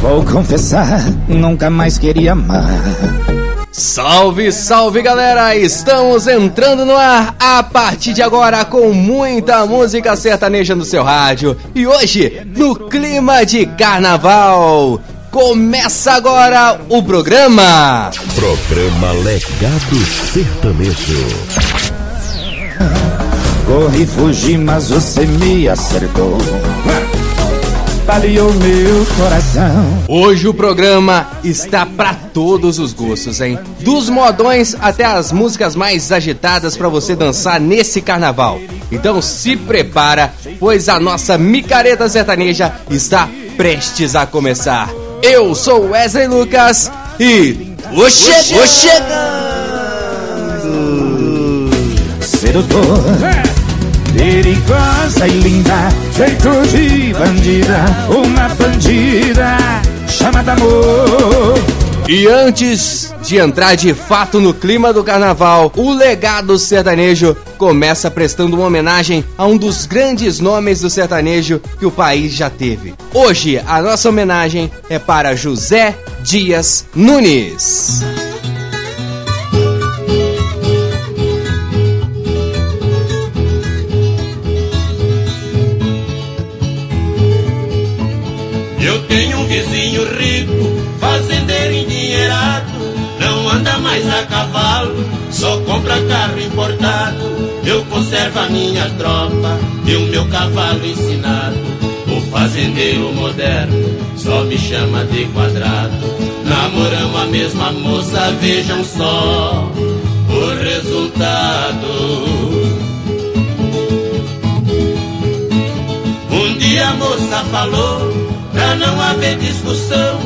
Vou confessar, nunca mais queria amar. Salve, salve galera! Estamos entrando no ar a partir de agora com muita música sertaneja no seu rádio. E hoje, no clima de carnaval, começa agora o programa. Programa Legado Sertanejo. Corri, fugi, mas você me acertou. Baleou meu coração. Hoje o programa está para todos os gostos, hein? Dos modões até as músicas mais agitadas para você dançar nesse carnaval. Então se prepara, pois a nossa micareta sertaneja está prestes a começar. Eu sou Wesley Lucas e tô che tô chegando. Sedutor, perigosa e linda, jeito de bandida, uma bandida chamada amor. E antes de entrar de fato no clima do carnaval, o legado sertanejo começa prestando uma homenagem a um dos grandes nomes do sertanejo que o país já teve. Hoje, a nossa homenagem é para José Dias Nunes. Tenho um vizinho rico, fazendeiro endinheirado, não anda mais a cavalo, só compra carro importado. Eu conservo a minha tropa e o meu cavalo ensinado. O fazendeiro moderno só me chama de quadrado. Namoramos a mesma moça, vejam só o resultado. Um dia a moça falou, pra não haver discussão,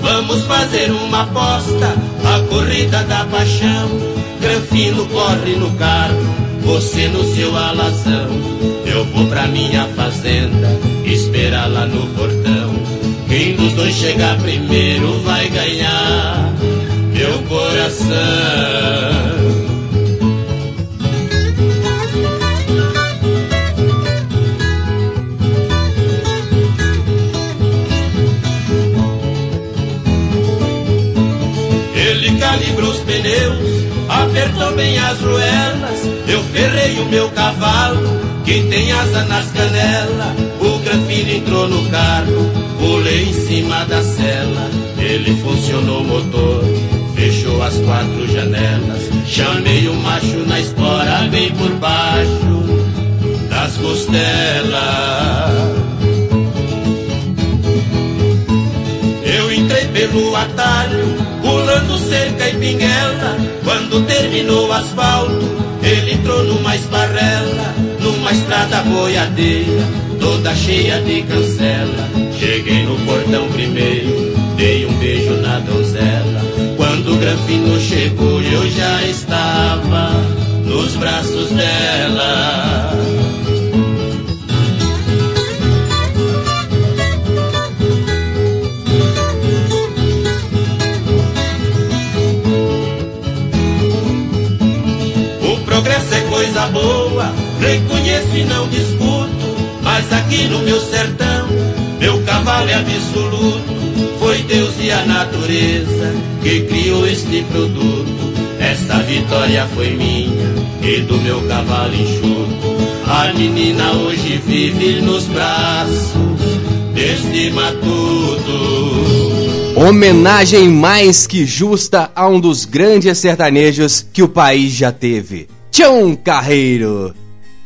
vamos fazer uma aposta, a corrida da paixão. Granfino corre no carro, você no seu alazão. Eu vou pra minha fazenda, esperar lá no portão. Quem dos dois chegar primeiro vai ganhar meu coração. Ele calibrou os pneus, apertou bem as ruelas. Eu ferrei o meu cavalo, que tem asa nas canelas. O granfino entrou no carro, pulei em cima da cela. Ele funcionou o motor, fechou as quatro janelas. Chamei o macho na espora, bem por baixo das costelas. Eu entrei pelo atalho, pulando cerca e pinguela. Quando terminou o asfalto, ele entrou numa esparrela, numa estrada boiadeira, toda cheia de cancela. Cheguei no portão primeiro, dei um beijo na donzela. Quando o granfino chegou, eu já estava nos braços dela. Boa, reconheço e não discuto. Mas aqui no meu sertão, meu cavalo é absoluto. Foi Deus e a natureza que criou este produto. Esta vitória foi minha e do meu cavalo enxuto. A menina hoje vive nos braços deste matuto. Homenagem mais que justa a um dos grandes sertanejos que o país já teve. Tião Carreiro.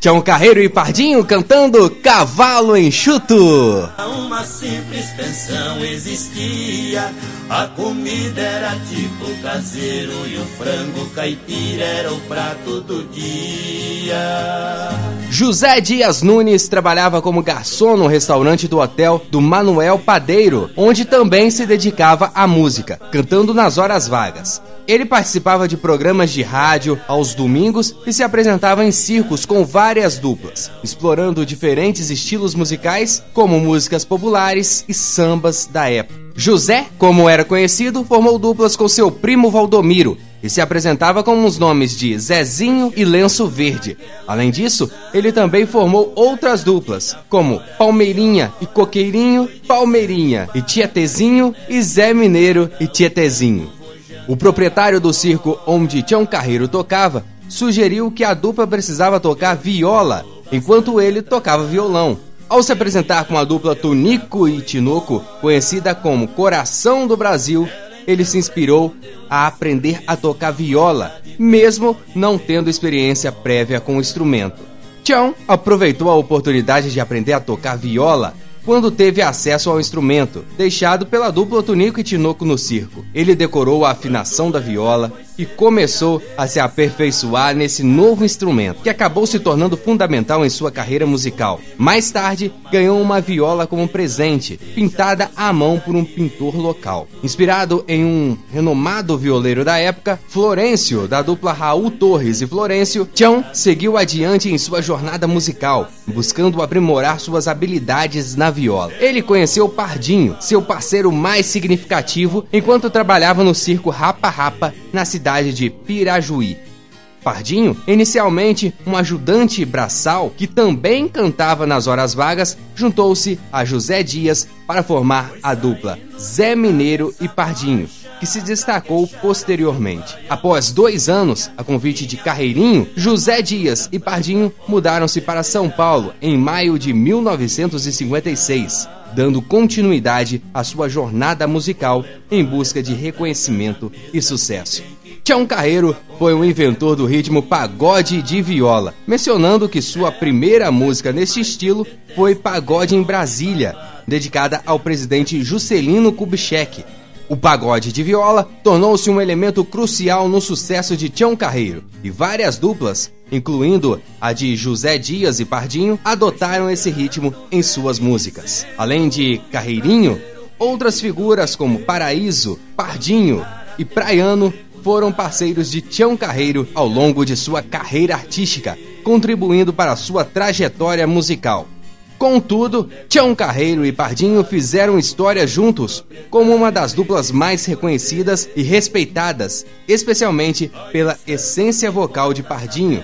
Tião Carreiro e Pardinho cantando Cavalo Enxuto. Uma simples pensão existia, a comida era tipo caseiro e o frango caipira era o prato do dia. José Dias Nunes trabalhava como garçom no restaurante do hotel do Manuel Padeiro, onde também se dedicava à música, cantando nas horas vagas. Ele participava de programas de rádio aos domingos e se apresentava em circos com várias duplas, explorando diferentes estilos musicais, como músicas populares e sambas da época. José, como era conhecido, formou duplas com seu primo Valdomiro e se apresentava com os nomes de Zezinho e Lenço Verde. Além disso, ele também formou outras duplas, como Palmeirinha e Coqueirinho, Palmeirinha e Tietezinho e Zé Mineiro e Tietezinho. O proprietário do circo onde Tião Carreiro tocava sugeriu que a dupla precisava tocar viola, enquanto ele tocava violão. Ao se apresentar com a dupla Tunico e Tinoco, conhecida como Coração do Brasil, ele se inspirou a aprender a tocar viola, mesmo não tendo experiência prévia com o instrumento. Tião aproveitou a oportunidade de aprender a tocar viola quando teve acesso ao instrumento, deixado pela dupla Tunico e Tinoco no circo. Ele decorou a afinação da viola e começou a se aperfeiçoar nesse novo instrumento, que acabou se tornando fundamental em sua carreira musical. Mais tarde, ganhou uma viola como presente, pintada à mão por um pintor local. Inspirado em um renomado violeiro da época, Florencio, da dupla Raul Torres e Florencio, Tião seguiu adiante em sua jornada musical, buscando aprimorar suas habilidades na viola. Ele conheceu Pardinho, seu parceiro mais significativo, enquanto trabalhava no circo Rapa Rapa, na cidade de Pirajuí. Pardinho, inicialmente um ajudante braçal que também cantava nas horas vagas, juntou-se a José Dias para formar a dupla Zé Mineiro e Pardinho, que se destacou posteriormente. Após dois anos, a convite de Carreirinho, José Dias e Pardinho mudaram-se para São Paulo em maio de 1956 dando continuidade à sua jornada musical em busca de reconhecimento e sucesso. Tião Carreiro foi o inventor do ritmo pagode de viola, mencionando que sua primeira música neste estilo foi Pagode em Brasília, dedicada ao presidente Juscelino Kubitschek. O pagode de viola tornou-se um elemento crucial no sucesso de Tião Carreiro, e várias duplas, incluindo a de José Dias e Pardinho, adotaram esse ritmo em suas músicas. Além de Carreirinho, outras figuras como Paraíso, Pardinho e Praiano foram parceiros de Tião Carreiro ao longo de sua carreira artística, contribuindo para sua trajetória musical. Contudo, Tião Carreiro e Pardinho fizeram história juntos como uma das duplas mais reconhecidas e respeitadas, especialmente pela essência vocal de Pardinho,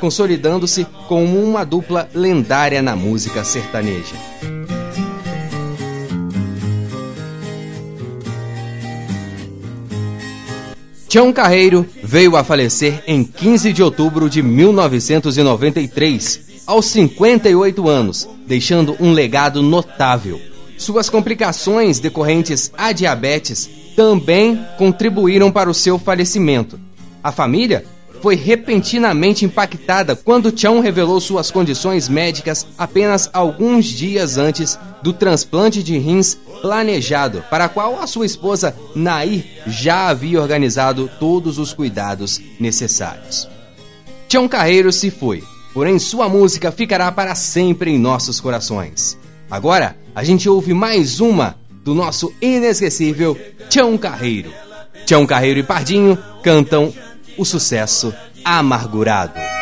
consolidando-se como uma dupla lendária na música sertaneja. Tião Carreiro veio a falecer em 15 de outubro de 1993, aos 58 anos, deixando um legado notável. Suas complicações decorrentes à diabetes também contribuíram para o seu falecimento. A família foi repentinamente impactada quando Chão revelou suas condições médicas apenas alguns dias antes do transplante de rins planejado, para a qual a sua esposa Nair já havia organizado todos os cuidados necessários. Chão Carreiro se foi, porém sua música ficará para sempre em nossos corações. Agora, a gente ouve mais uma do nosso inesquecível Chão Carreiro. Chão Carreiro e Pardinho cantam o sucesso amargurado.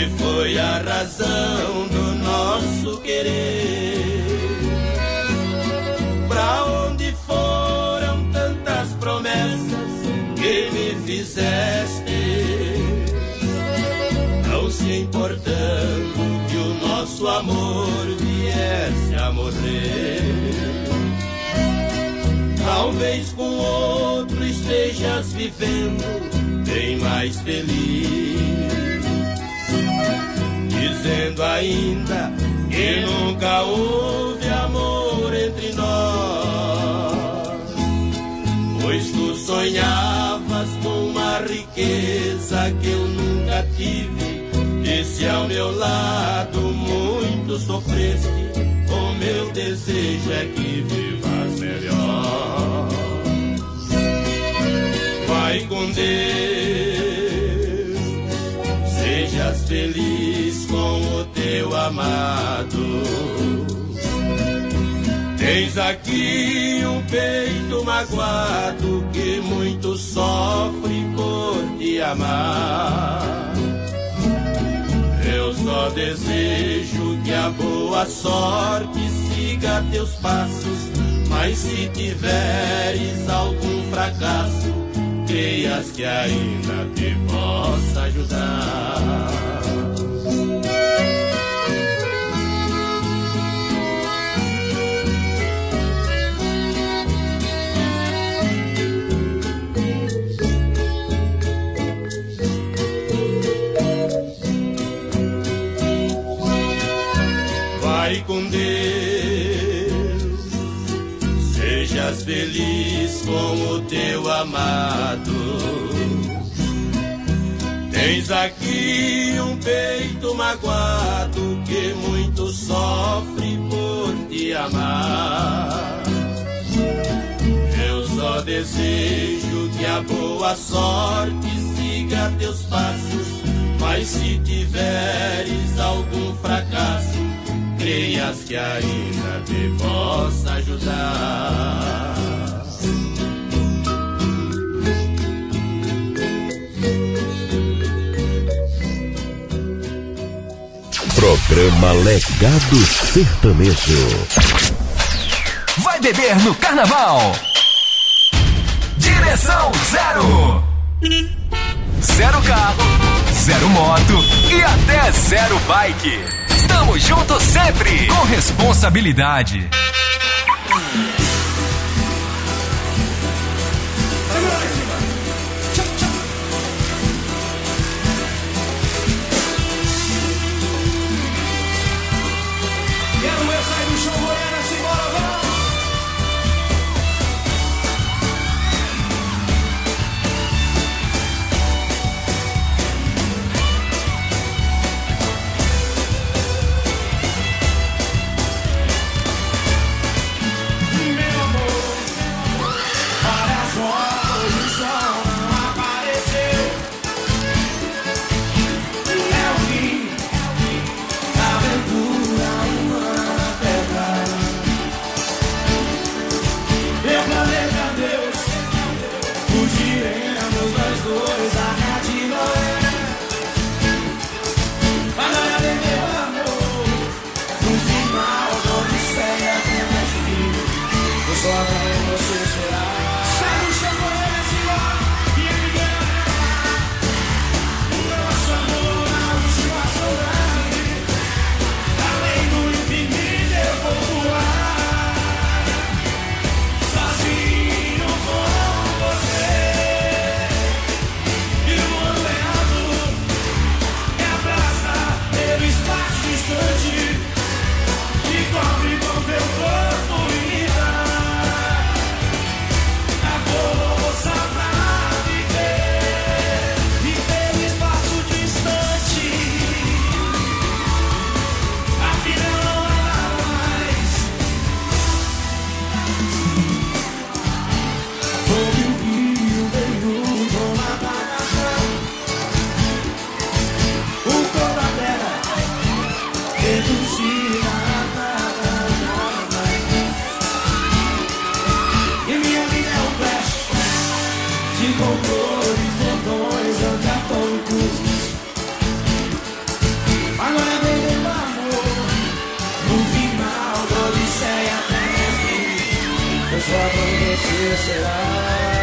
que foi a razão do nosso querer. Pra onde foram tantas promessas que me fizeste? Não se importando que o nosso amor viesse a morrer. Talvez com outro estejas vivendo bem mais feliz dizendo ainda que nunca houve amor entre nós, pois tu sonhavas com uma riqueza que eu nunca tive. E se ao meu lado muito sofreste, o meu desejo é que vivas melhor. Vai com Deus, sejas feliz teu amado. Tens aqui um peito magoado que muito sofre por te amar. Eu só desejo que a boa sorte siga teus passos, mas se tiveres algum fracasso, creias que ainda te possa ajudar. Feliz com o teu amado. Tens aqui um peito magoado que muito sofre por te amar. Eu só desejo que a boa sorte siga teus passos, mas se tiveres algum fracasso, creias que ainda te possa ajudar. Programa Legado Sertanejo. Vai beber no carnaval. Direção zero. Zero carro, zero moto e até zero bike. Estamos juntos sempre com responsabilidade. Fim Eu só com você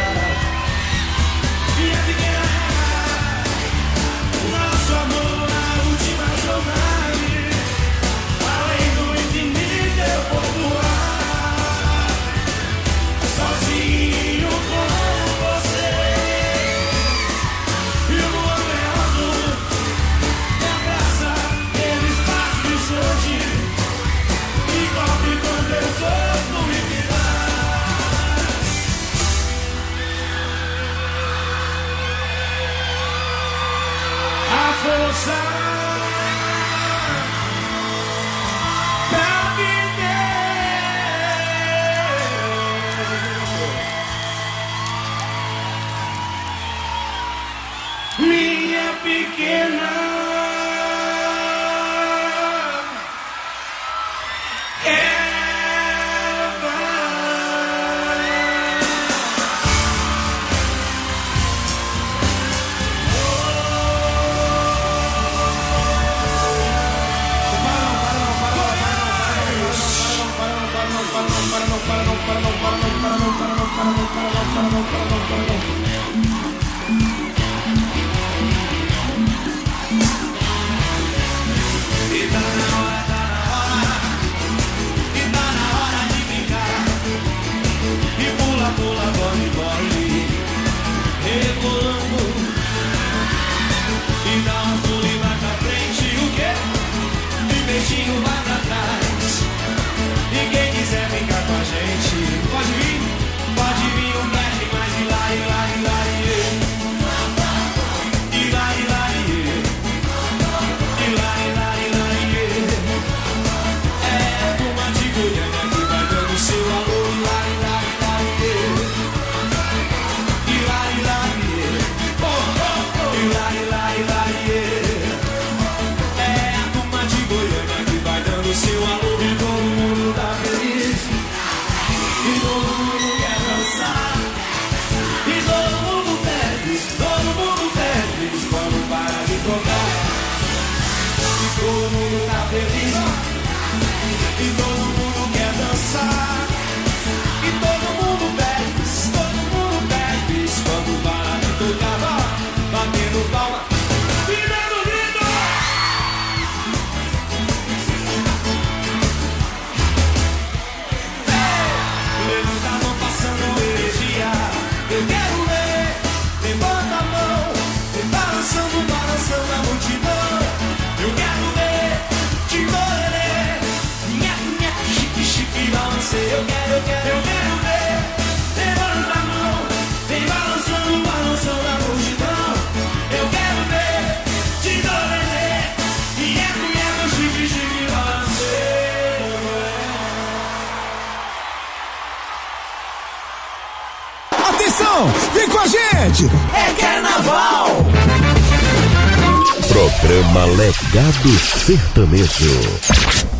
No. Programa Legado Sertanejo.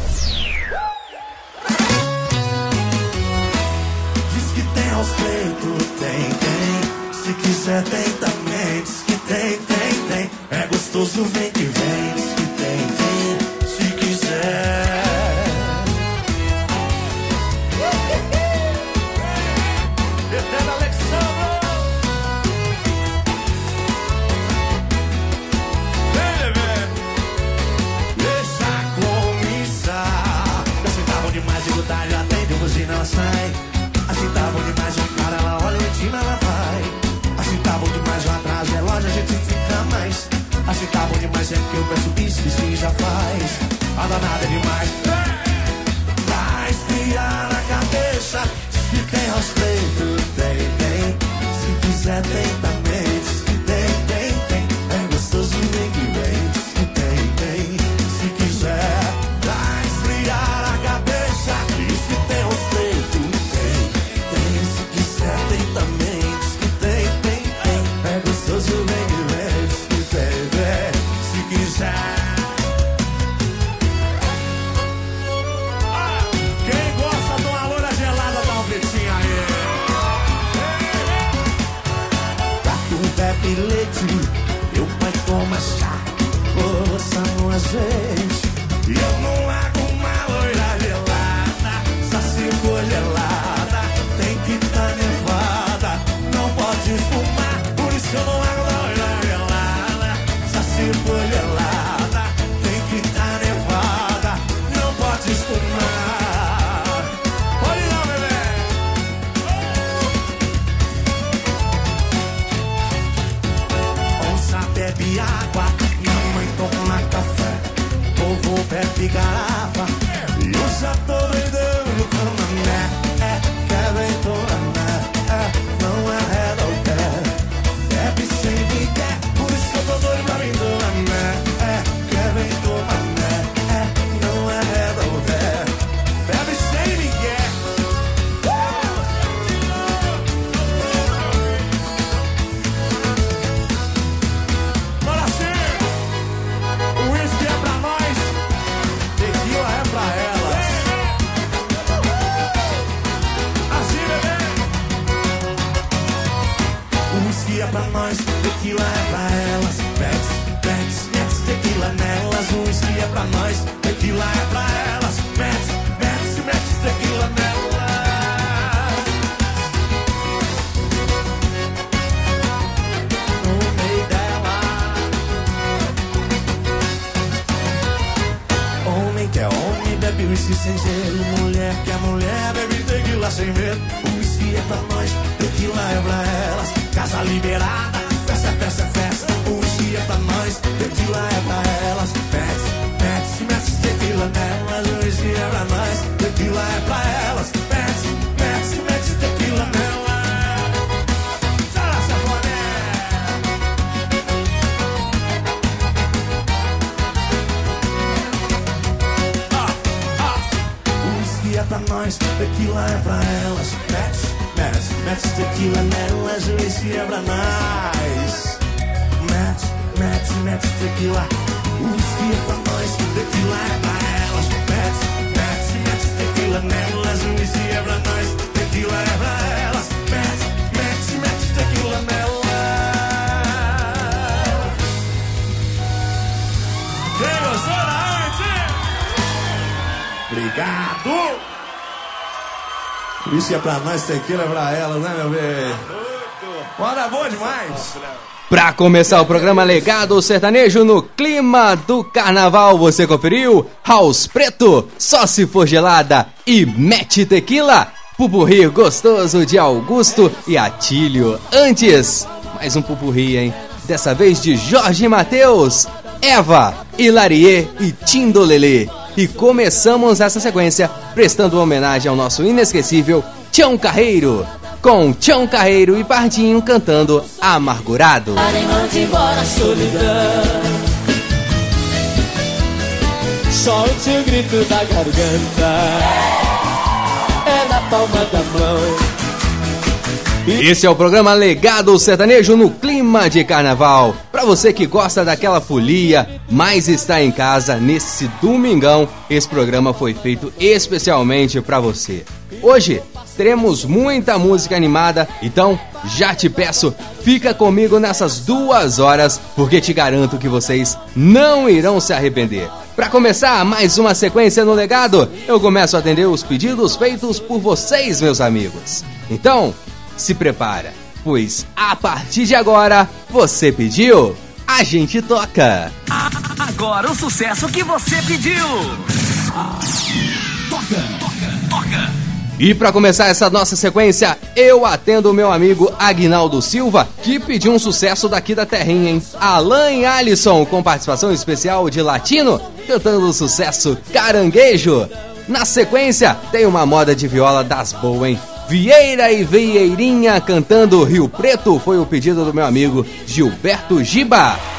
Obrigado! Isso é pra nós, tequila é pra elas, né, meu bem? Bora boa demais! Pra começar o programa Legado Sertanejo no clima do carnaval, você conferiu? House Preto, só se for gelada e mete tequila. Pupurri gostoso de Augusto e Atílio. Antes, mais um pupurri, hein? Dessa vez de Jorge Mateus, Eva, Hilarie e Tindolele. E começamos essa sequência prestando homenagem ao nosso inesquecível Tião Carreiro, com Tião Carreiro e Pardinho cantando Amargurado. O grito da garganta. É na palma da mão Esse é o programa Legado Sertanejo no clima de carnaval. Pra você que gosta daquela folia, mas está em casa nesse domingão, esse programa foi feito especialmente pra você. Hoje teremos muita música animada, então já te peço, fica comigo nessas duas horas, porque te garanto que vocês não irão se arrepender. Pra começar mais uma sequência no legado, eu começo a atender os pedidos feitos por vocês, meus amigos. Então, se prepara, pois a partir de agora, você pediu, a gente toca. Agora o sucesso que você pediu. Toca, toca, toca. E pra começar essa nossa sequência, eu atendo o meu amigo Agnaldo Silva, que pediu um sucesso daqui da terrinha, hein? Alan Alisson, com participação especial de Latino, cantando o sucesso Caranguejo. Na sequência, tem uma moda de viola das boas, hein? Vieira e Vieirinha cantando Rio Preto foi o pedido do meu amigo Gilberto Giba.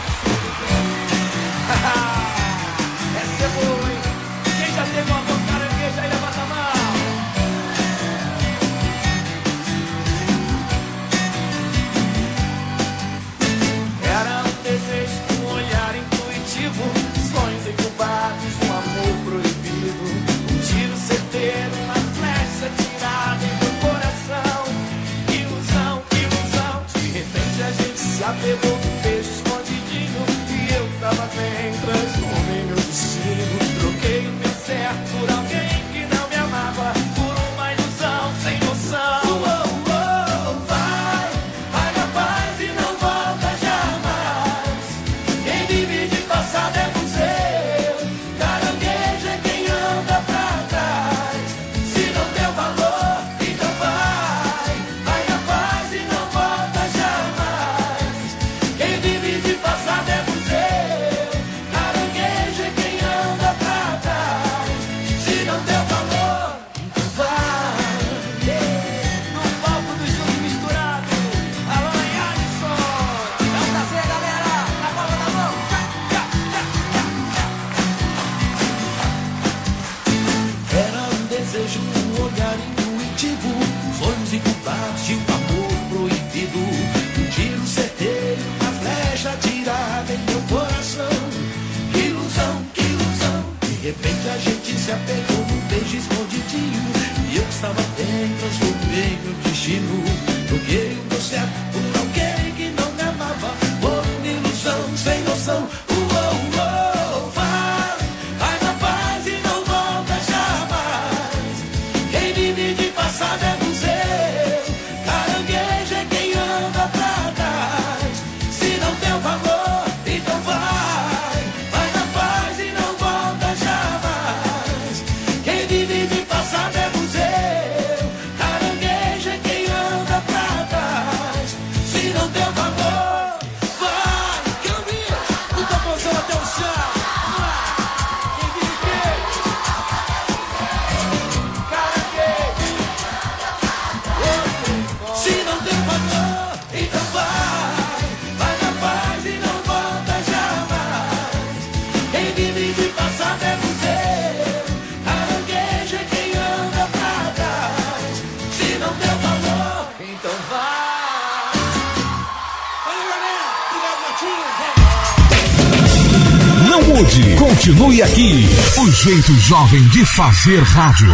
Mude, continue aqui. O jeito jovem de fazer rádio.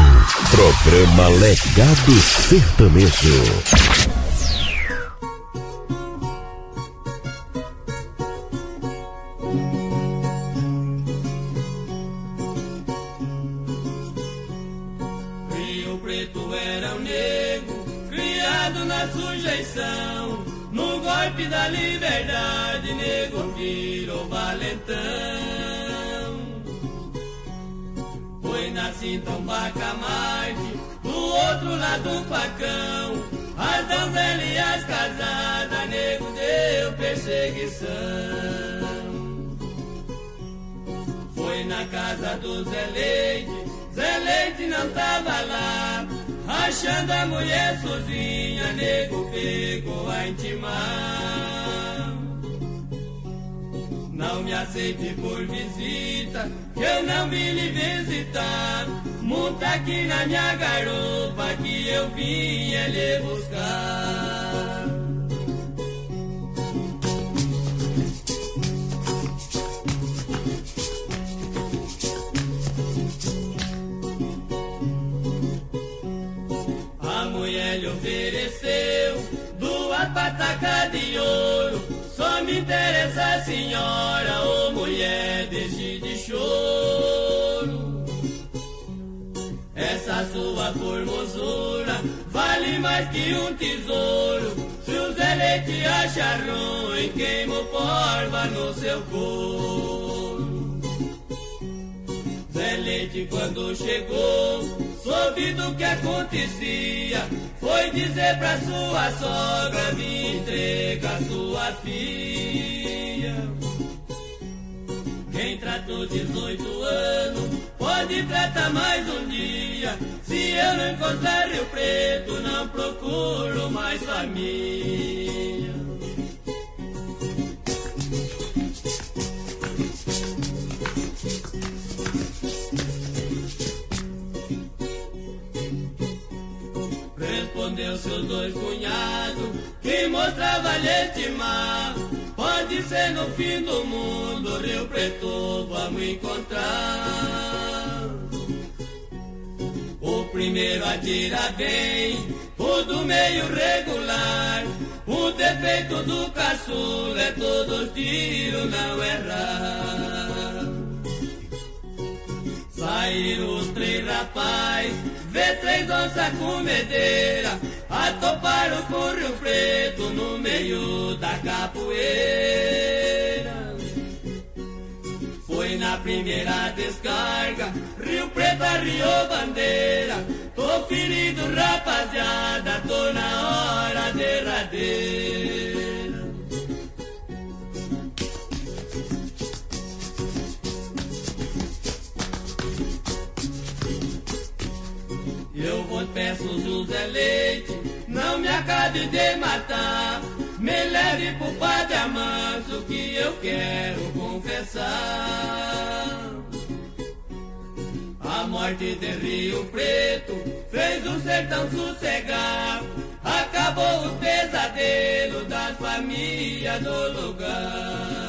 Programa Legado Sertanejo. Seu couro. Zé quando chegou, soube do que acontecia. Foi dizer pra sua sogra, me entrega sua filha. Quem tratou 18 anos, pode tratar mais um dia. Se eu não encontrar Rio Preto, não procuro mais família. Atira bem, o do meio regular. O defeito do caçula é todos tiros não errar. Saíram os três rapaz, vê três onças com medeira, atoparam com o Rio Preto no meio da capoeira. Na primeira descarga, Rio Preto arriou bandeira. Tô ferido, rapaziada, tô na hora derradeira. Eu vou peço José Leite, não me acabe de matar. Me leve pro Padre Amanso que eu quero confessar. A morte de Rio Preto fez o sertão sossegar. Acabou o pesadelo das famílias do lugar.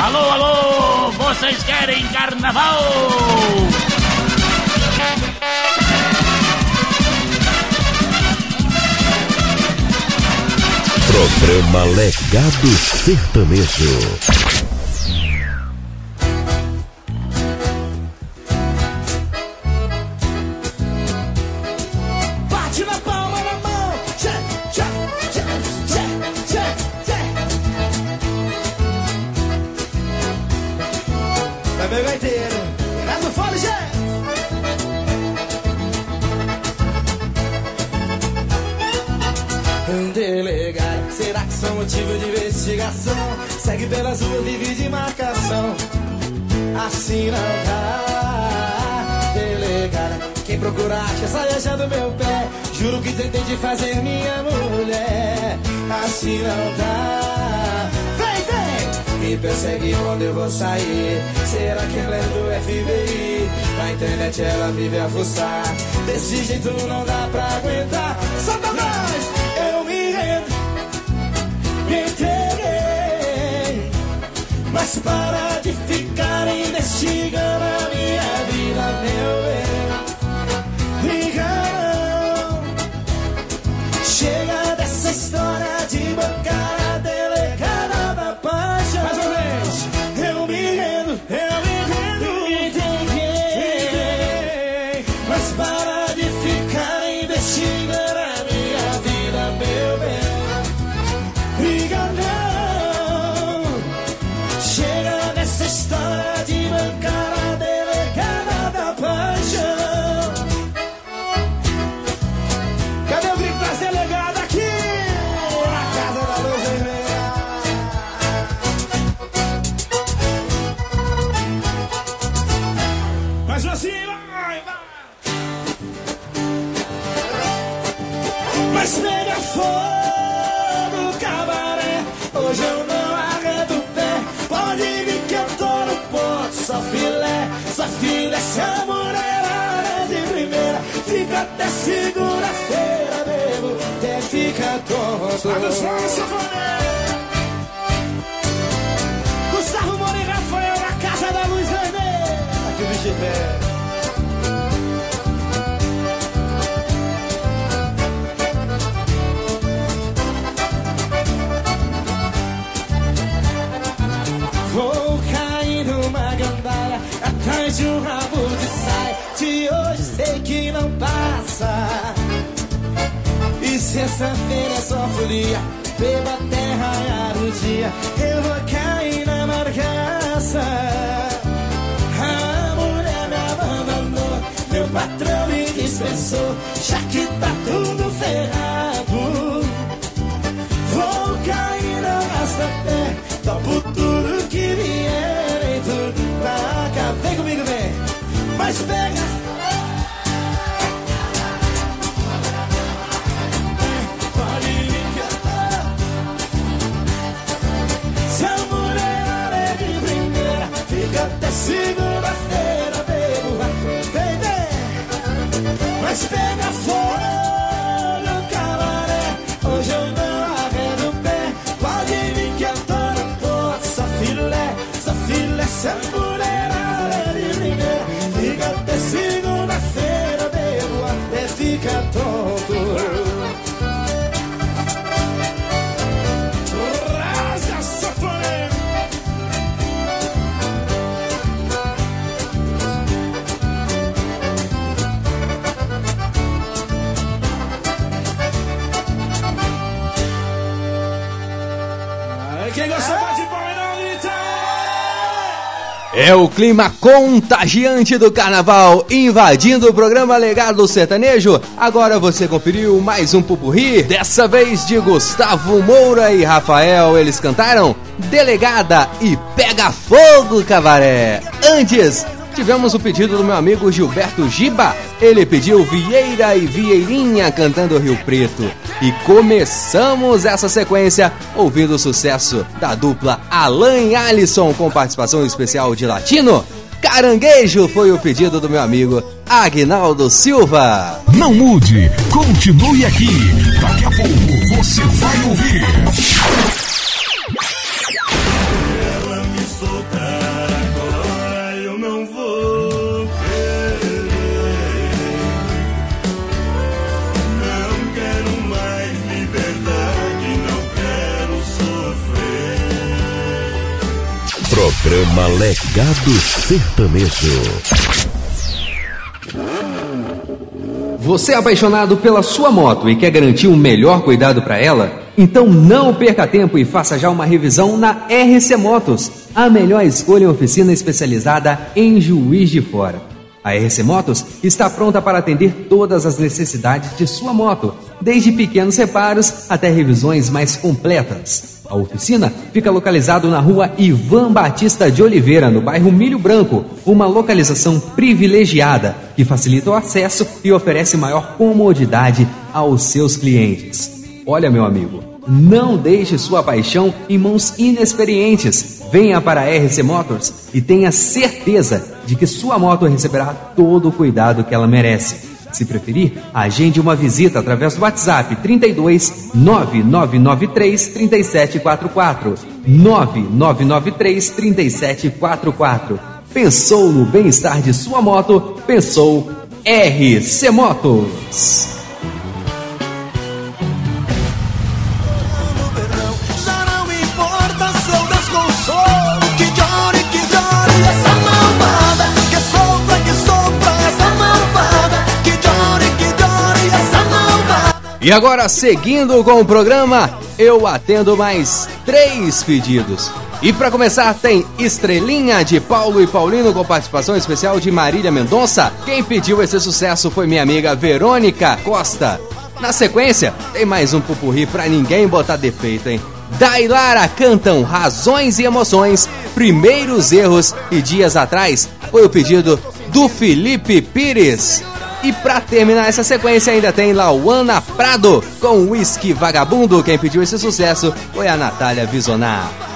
Alô, alô, vocês querem carnaval? Programa Legado Sertanejo. Investigação? Segue pelas ruas, vive de marcação. Assim não dá, delegada. Quem procura acha, sai do meu pé. Juro que tentei de fazer minha mulher. Assim não dá. Vem, vem! Me persegue quando eu vou sair. Será que ela é do FBI? Na internet ela vive a fuçar. Desse jeito não dá pra aguentar. Solta a Mas para de ficar investigando a minha vida, meu bem. Liga. Chega dessa história de bancar atrás de um rabo de saia. De hoje sei que não passa. E sexta-feira é só folia. Bebo até raiar o dia. Eu vou cair na marcaça. A mulher me abandonou. Meu patrão me dispensou. Já que tá tudo ferrado. Vou cair na rastapé Topo tudo que Mas pega. Se a mulher primeira Fica até segunda-feira Bebo, vem Mas pega fogo, cabaré Hoje eu não arredo o pé. Pode vir que eu tô no ponto Só filé, só filé Se a mulher É o clima contagiante do carnaval invadindo o programa Legado Sertanejo. Agora você conferiu mais um pupurri, dessa vez de Gustavo Moura e Rafael. Eles cantaram Delegada e Pega Fogo, Cabaré. Antes, tivemos o pedido do meu amigo Gilberto Giba. Ele pediu Vieira e Vieirinha cantando Rio Preto. E começamos essa sequência ouvindo o sucesso da dupla Alan e Alisson com participação especial de Latino. Caranguejo foi o pedido do meu amigo Agnaldo Silva. Não mude, continue aqui. Daqui a pouco você vai ouvir. Programa Legado Sertanejo. Você é apaixonado pela sua moto e quer garantir um melhor cuidado para ela? Então não perca tempo e faça já uma revisão na RC Motos, a melhor escolha em oficina especializada em Juiz de Fora. A RC Motos está pronta para atender todas as necessidades de sua moto, desde pequenos reparos até revisões mais completas. A oficina fica localizado na rua Ivan Batista de Oliveira, no bairro Milho Branco, uma localização privilegiada que facilita o acesso e oferece maior comodidade aos seus clientes. Olha, meu amigo, não deixe sua paixão em mãos inexperientes. Venha para a RC Motors e tenha certeza de que sua moto receberá todo o cuidado que ela merece. Se preferir, agende uma visita através do WhatsApp 32 9993 3744. 9993 3744. Pensou no bem-estar de sua moto? Pensou RC Motos. E agora, seguindo com o programa, eu atendo mais três pedidos. E para começar, tem Estrelinha de Paulo e Paulino com participação especial de Marília Mendonça. Quem pediu esse sucesso foi minha amiga Verônica Costa. Na sequência, tem mais um pupurri pra ninguém botar defeito, hein? Dailara cantam Razões e Emoções, Primeiros Erros e Dias Atrás foi o pedido do Felipe Pires. E pra terminar essa sequência ainda tem Lauana Prado com Whisky Vagabundo. Quem pediu esse sucesso foi a Natália Visonar.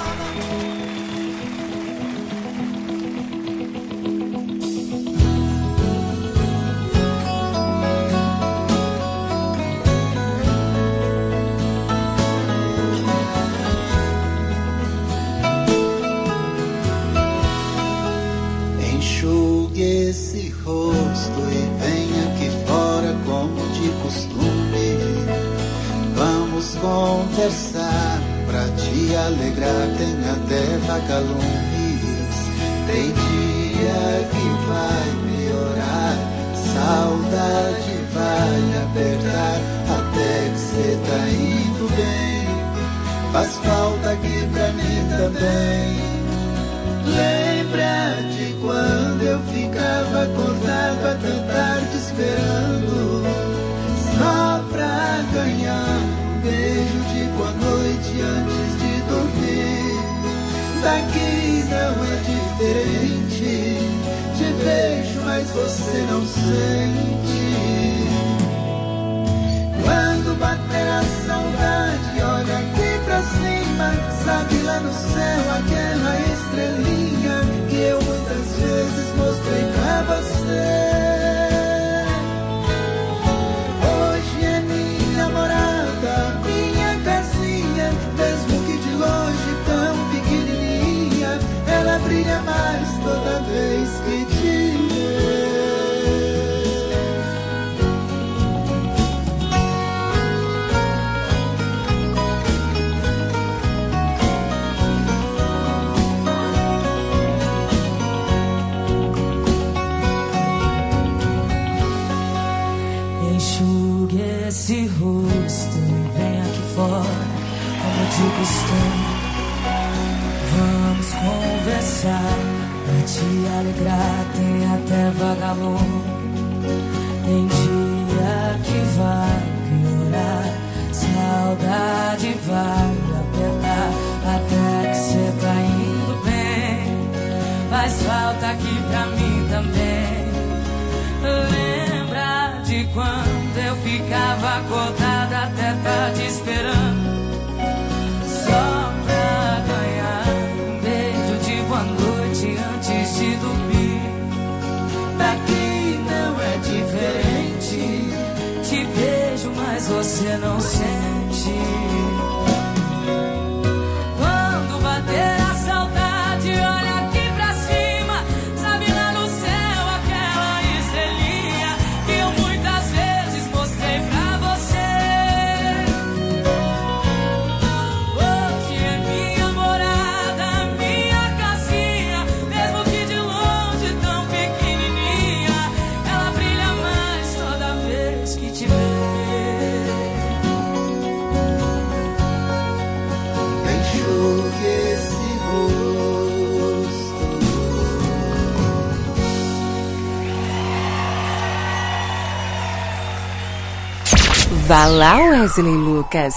Vá lá, Wesley Lucas.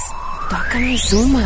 Toca mais uma.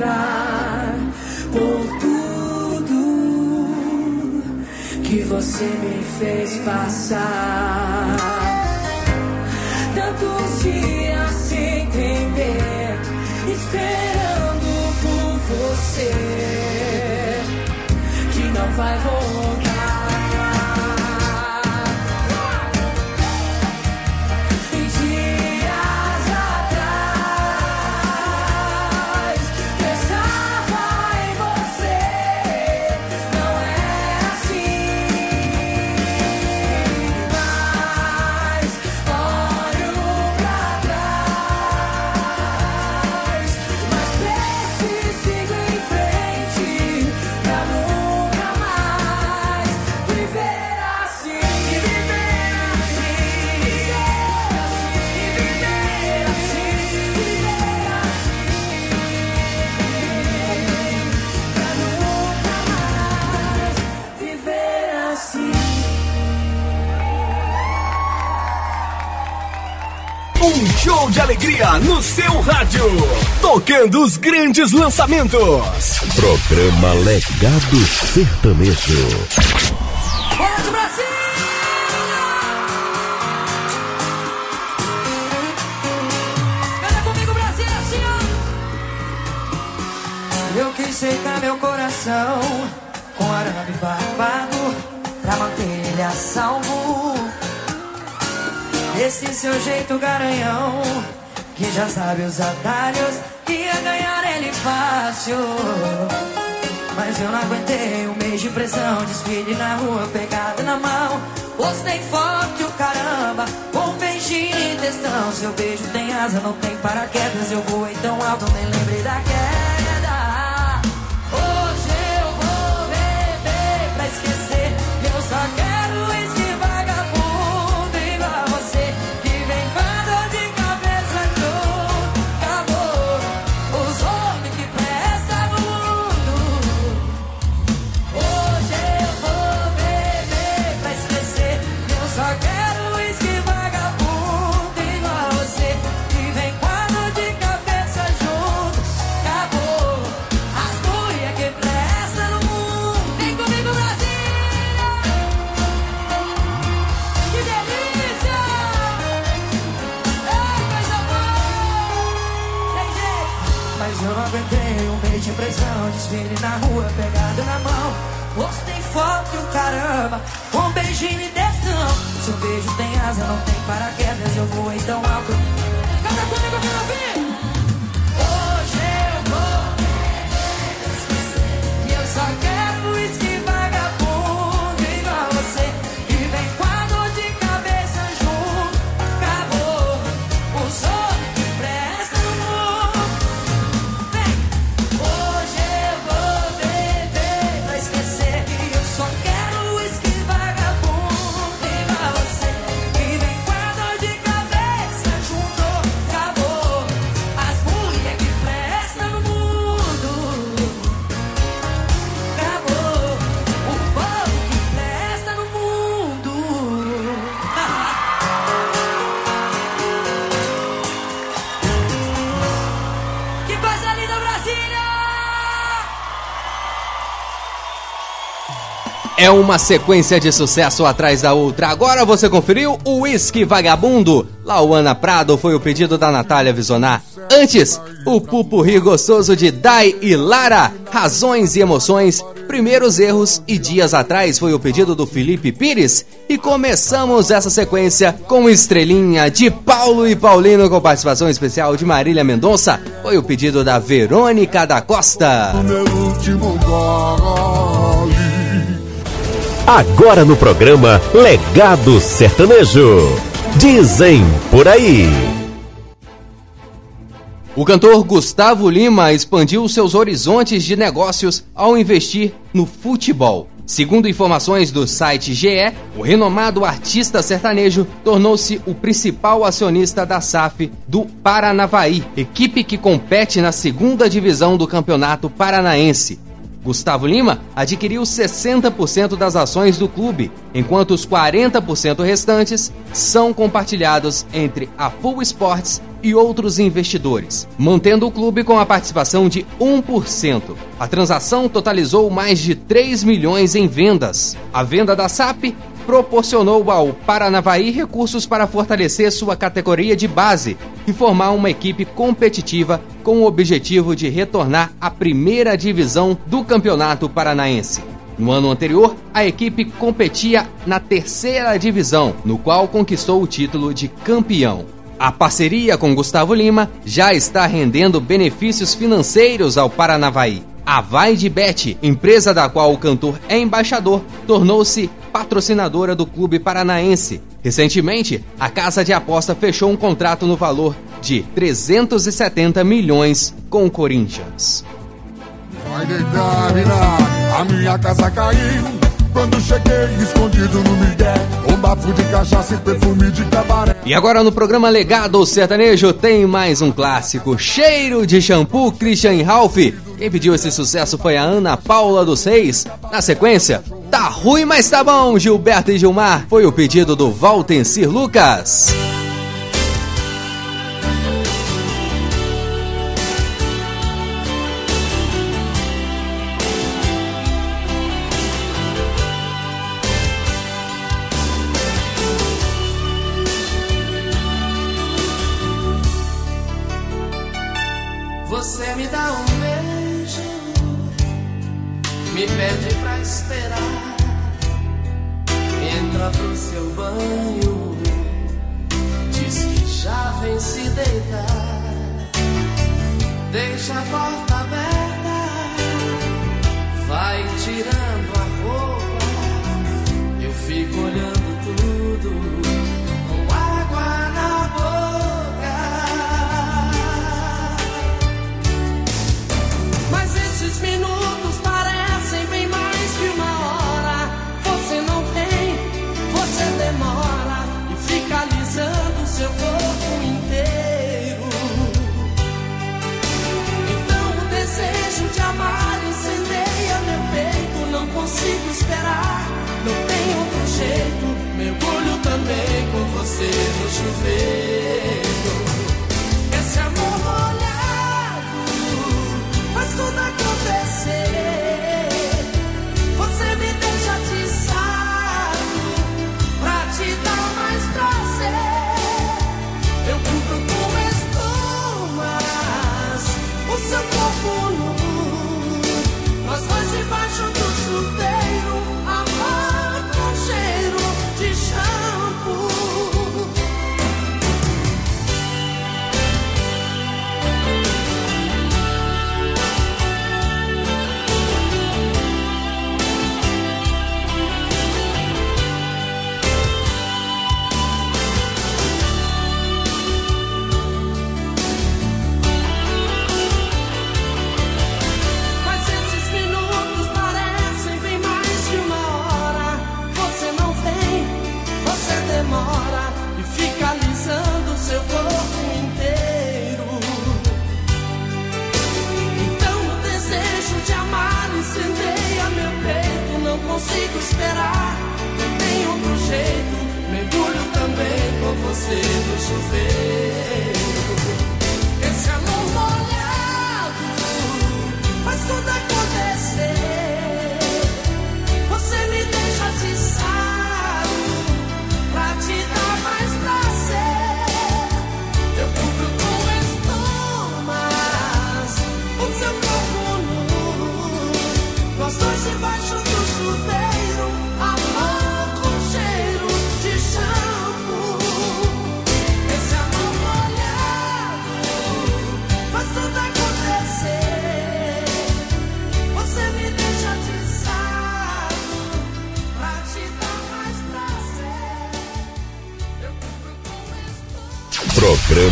encontrar por tudo que você me fez passar. Tantos dias sem entender, esperando por você que não vai voltar. show de alegria no seu rádio. Tocando os grandes lançamentos. Programa Legado Sertanejo. Forte Brasil! Eu quis secar meu coração com arame barbado pra manter ele a salvo. Esse seu jeito garanhão, que já sabe os atalhos, ia ganhar ele fácil. Mas eu não aguentei um mês de pressão, desfile na rua, pegada na mão. Postei forte o caramba, com um beijinho e textão. Seu beijo tem asa, não tem paraquedas. Eu voei tão alto, nem lembrei da queda. Desfile na rua, pegado na mão. Postei foto e o caramba Um beijinho e destão Seu beijo tem asa, não tem paraquedas Eu voei tão alto. Canta comigo, eu quero ouvir! É uma sequência de sucesso atrás da outra. Agora você conferiu o Whisky Vagabundo. Lauana Prado foi o pedido da Natália Visonar. Antes, o pupurri gostoso de Dai e Lara. Razões e emoções, primeiros erros e dias atrás foi o pedido do Felipe Pires. E começamos essa sequência com estrelinha de Paulo e Paulino com participação especial de Marília Mendonça. Foi o pedido da Verônica da Costa. Agora no programa Legado Sertanejo. Dizem por aí. O cantor Gustavo Lima expandiu seus horizontes de negócios ao investir no futebol. Segundo informações do site GE, o renomado artista sertanejo tornou-se o principal acionista da SAF do Paranavaí, equipe que compete na segunda divisão do Campeonato Paranaense. Gustavo Lima adquiriu 60% das ações do clube, enquanto os 40% restantes são compartilhados entre a Full Sports e outros investidores, mantendo o clube com a participação de 1%. A transação totalizou mais de 3 milhões em vendas. A venda da SAP proporcionou ao Paranavaí recursos para fortalecer sua categoria de base e formar uma equipe competitiva com o objetivo de retornar à primeira divisão do Campeonato Paranaense. No ano anterior, a equipe competia na terceira divisão, no qual conquistou o título de campeão. A parceria com Gustavo Lima já está rendendo benefícios financeiros ao Paranavaí. A Vai de Bet, empresa da qual o cantor é embaixador, tornou-se patrocinadora do clube paranaense. Recentemente, a casa de aposta fechou um contrato no valor de 370 milhões com o Corinthians. Vai deitar, mina, a minha casa caiu. Quando cheguei, escondido no migué, um bafo de cachaça e perfume de cabaré. E agora no programa Legado Sertanejo tem mais um clássico, Cheiro de Shampoo Christian Ralph. Quem pediu esse sucesso foi a Ana Paula dos Reis. Na sequência, Tá ruim, mas tá bom, Gilberto e Gilmar. Foi o pedido do Valtencir Lucas. Deixa a no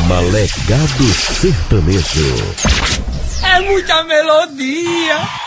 Programa Legado Sertanejo. É muita melodia.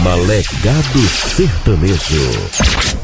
programa Legado Sertanejo.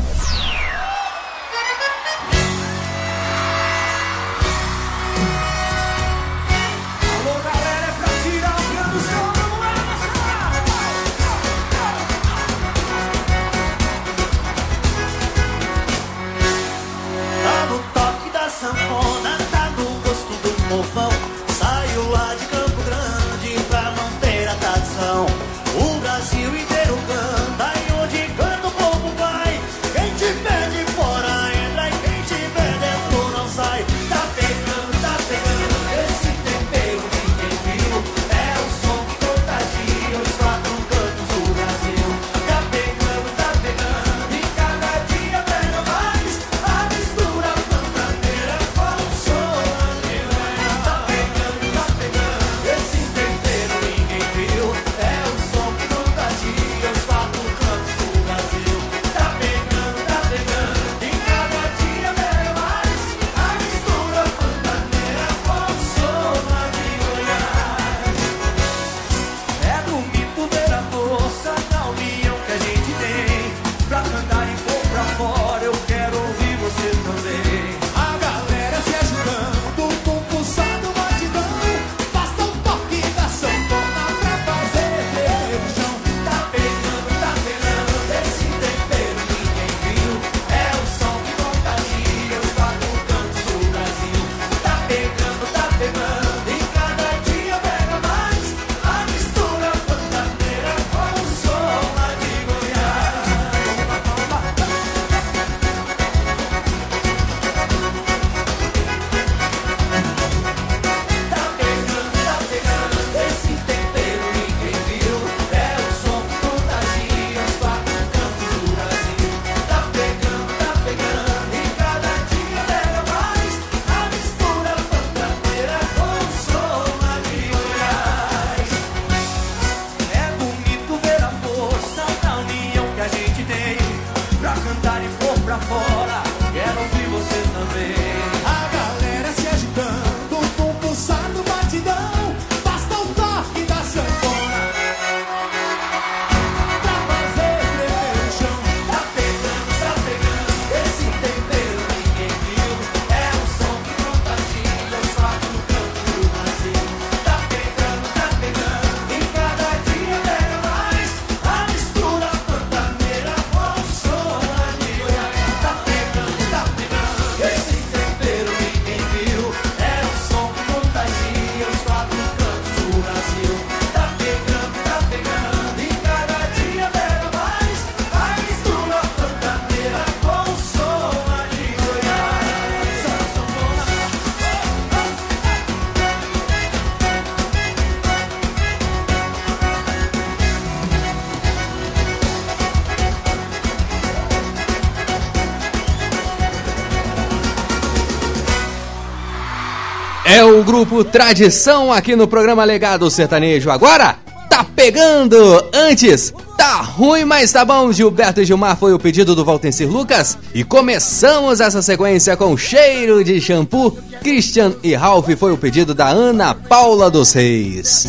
grupo Tradição aqui no programa Legado Sertanejo. Agora tá pegando! Antes, tá ruim, mas tá bom. Gilberto e Gilmar foi o pedido do Valtencir Lucas. E começamos essa sequência com cheiro de shampoo. Christian e Ralph foi o pedido da Ana Paula dos Reis.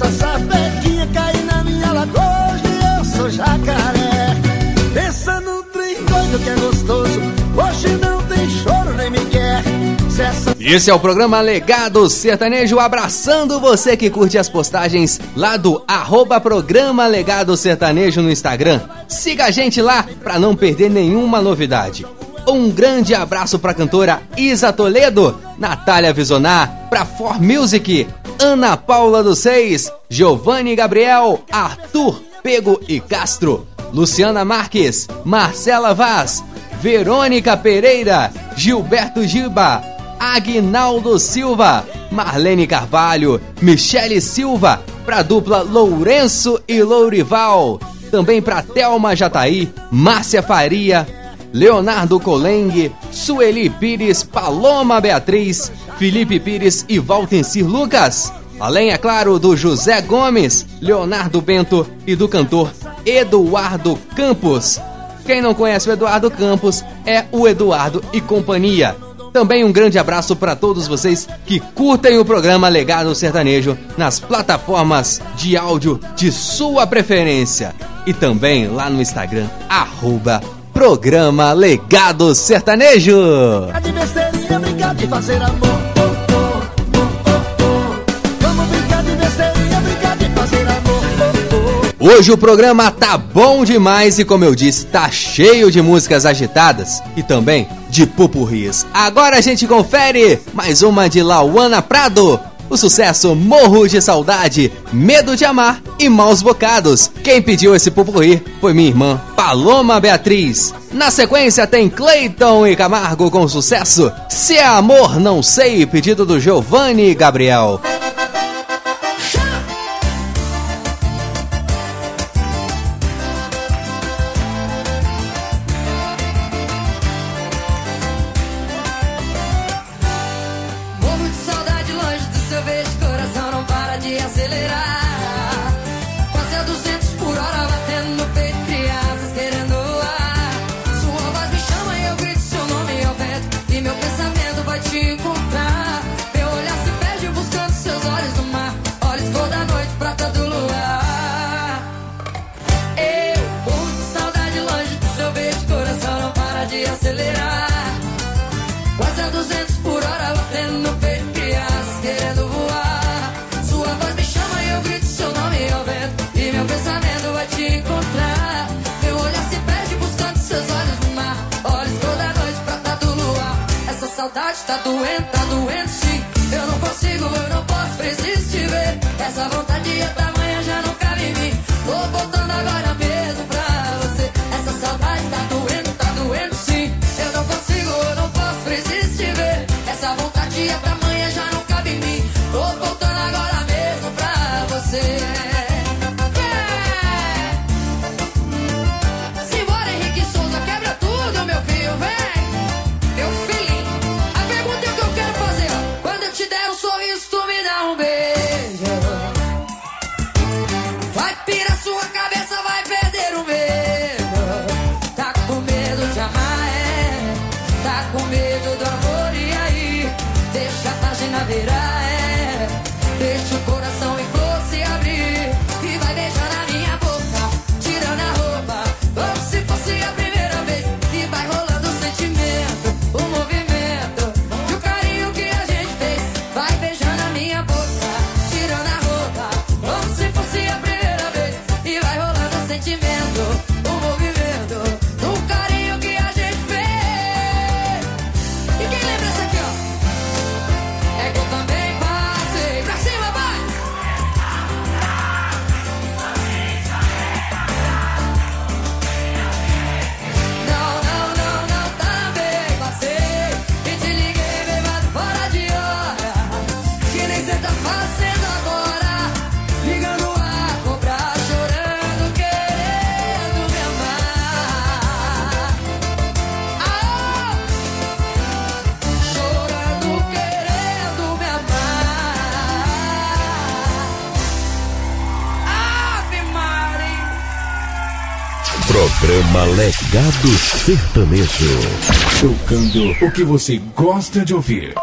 Esse é o programa Legado Sertanejo, abraçando você que curte as postagens lá do arroba programa Legado Sertanejo no Instagram. Siga a gente lá para não perder nenhuma novidade. Um grande abraço para cantora Isa Toledo, Natália Visonar, para For Music, Ana Paula dos Seis, Giovanni Gabriel, Arthur Pego e Castro, Luciana Marques, Marcela Vaz, Verônica Pereira, Gilberto Giba, Agnaldo Silva, Marlene Carvalho, Michele Silva, para a dupla Lourenço e Lourival, também para Thelma Jataí, Márcia Faria, Leonardo Colengue, Sueli Pires, Paloma Beatriz, Felipe Pires e Valtencir Lucas. Além, é claro, do José Gomes, Leonardo Bento e do cantor Eduardo Campos. Quem não conhece o Eduardo Campos é o Eduardo e Companhia. Também um grande abraço para todos vocês que curtem o programa Legado Sertanejo nas plataformas de áudio de sua preferência e também lá no Instagram, arroba Programa Legado Sertanejo. É de brincar de fazer amor. Hoje o programa tá bom demais e, como eu disse, tá cheio de músicas agitadas e também de pupurris. Agora a gente confere mais uma de Lauana Prado. O sucesso Morro de Saudade, Medo de Amar e Maus Bocados. Quem pediu esse pupurri foi minha irmã Paloma Beatriz. Na sequência tem Cleiton e Camargo com sucesso Se Amor Não Sei, pedido do Giovanni Gabriel. Legado Sertanejo. Tocando o que você gosta de ouvir.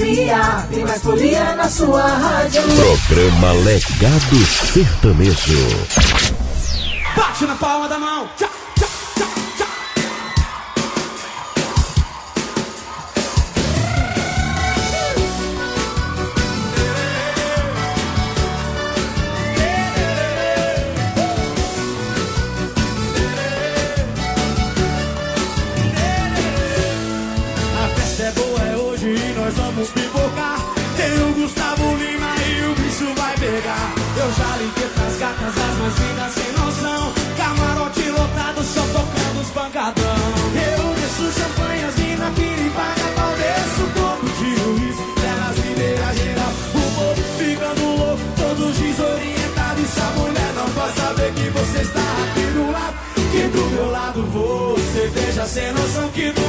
Alegria. Tem mais folia na sua rádio. Programa Legado Sertanejo. Bate na palma da mão. Sem noção. Que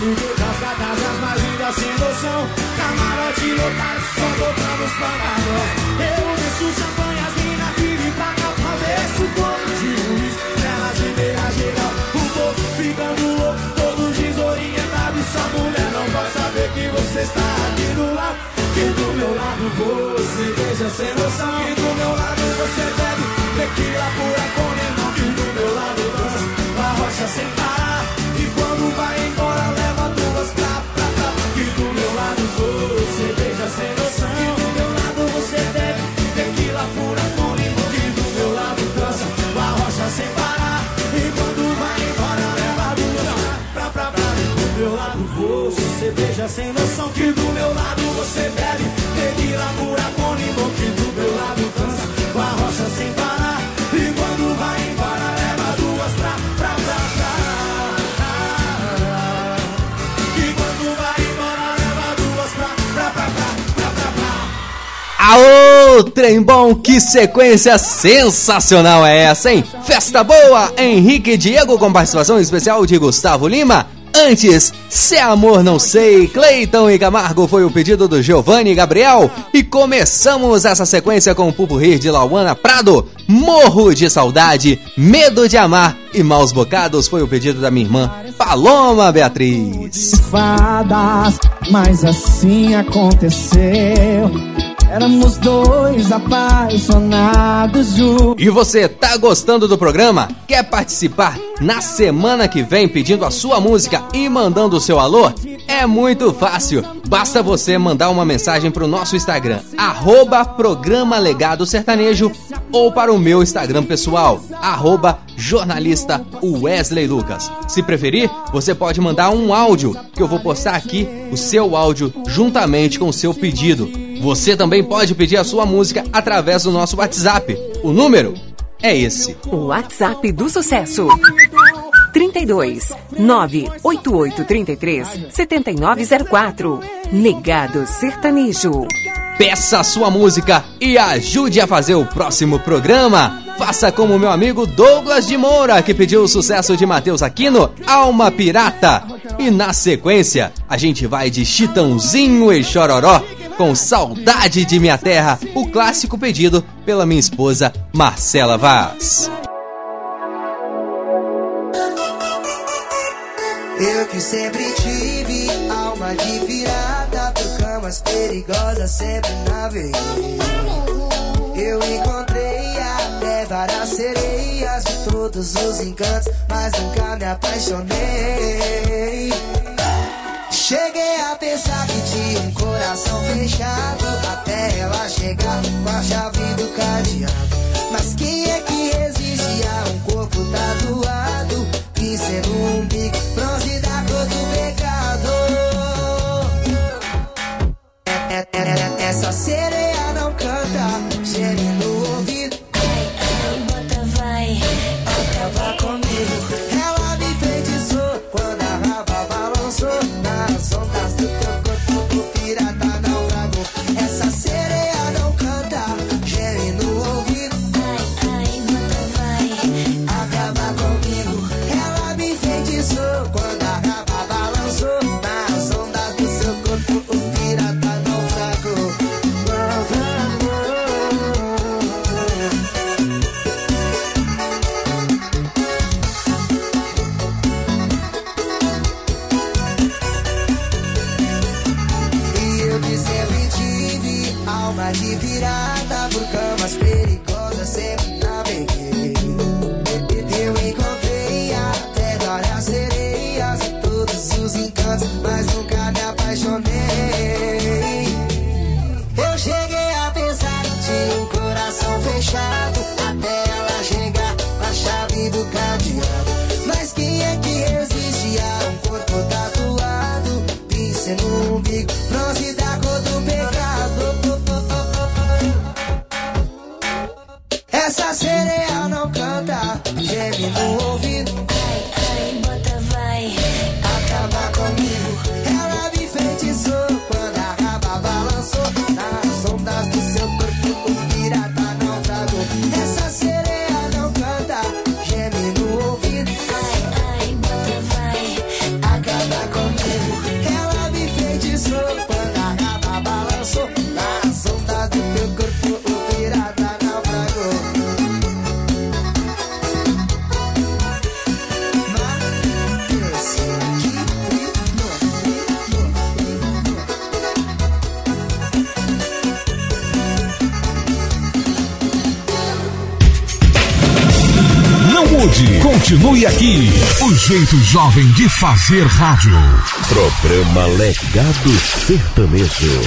Liguei pras gatas, as mais lindas sem noção. Camarote lotado, só tocando os. Eu desço champanhe, as minas pirem pra cá, desço o copo de uísque. Elas liberam geral, o povo ficando louco, todos desorientados. Sua mulher não pode saber que você está aqui do lado. Que do meu lado você deixa sem noção. Que do meu lado você bebe tequila pura com limão. Que do meu lado dança, a rocha sem beija sem noção. Que do meu lado você bebe tequila pura com limão. Que do meu lado dança com a rocha sem parar. E quando vai embora leva duas pra pra pra pra. E quando vai embora leva duas pra pra pra pra pra pra pra. Aô, trem bom, que sequência sensacional é essa, hein? Festa boa, Henrique e Diego com participação especial de Gustavo Lima. Antes, Se Amor Não Sei, Cleiton e Camargo foi o pedido do Giovanni e Gabriel. E começamos essa sequência com o Pupurri de Lauana Prado, Morro de Saudade, Medo de Amar e Maus Bocados foi o pedido da minha irmã Paloma Beatriz. fadas, mas assim aconteceu. Éramos dois apaixonados juntos. E você tá gostando do programa? Quer participar na semana que vem pedindo a sua música e mandando o seu alô? É muito fácil. Basta você mandar uma mensagem pro nosso Instagram, arroba Programa Legado Sertanejo, ou para o meu Instagram pessoal, arroba jornalista Wesley Lucas. Se preferir, você pode mandar um áudio, que eu vou postar aqui o seu áudio juntamente com o seu pedido. Você também pode pedir a sua música através do nosso WhatsApp. O número é esse. O WhatsApp do sucesso. 32 98833 7904. Legado Sertanejo. Peça a sua música e ajude a fazer o próximo programa. Faça como meu amigo Douglas de Moura, que pediu o sucesso de Matheus Aquino, Alma Pirata. E na sequência, a gente vai de Chitãozinho e Chororó, com Saudade de Minha Terra, o clássico pedido pela minha esposa Marcela Vaz. Eu que sempre tive alma de pirata por camas perigosas sempre naveguei. Eu encontrei até várias sereias de todos os encantos, mas nunca me apaixonei. Cheguei a pensar que tinha um coração fechado até ela chegar com a chave do cadeado. Mas quem é que resiste a um corpo tatuado? Que sendo um bico bronze da cor do pecado. É, é, é, essa MC Continue aqui. O jeito jovem de fazer rádio. Programa Legado Sertanejo.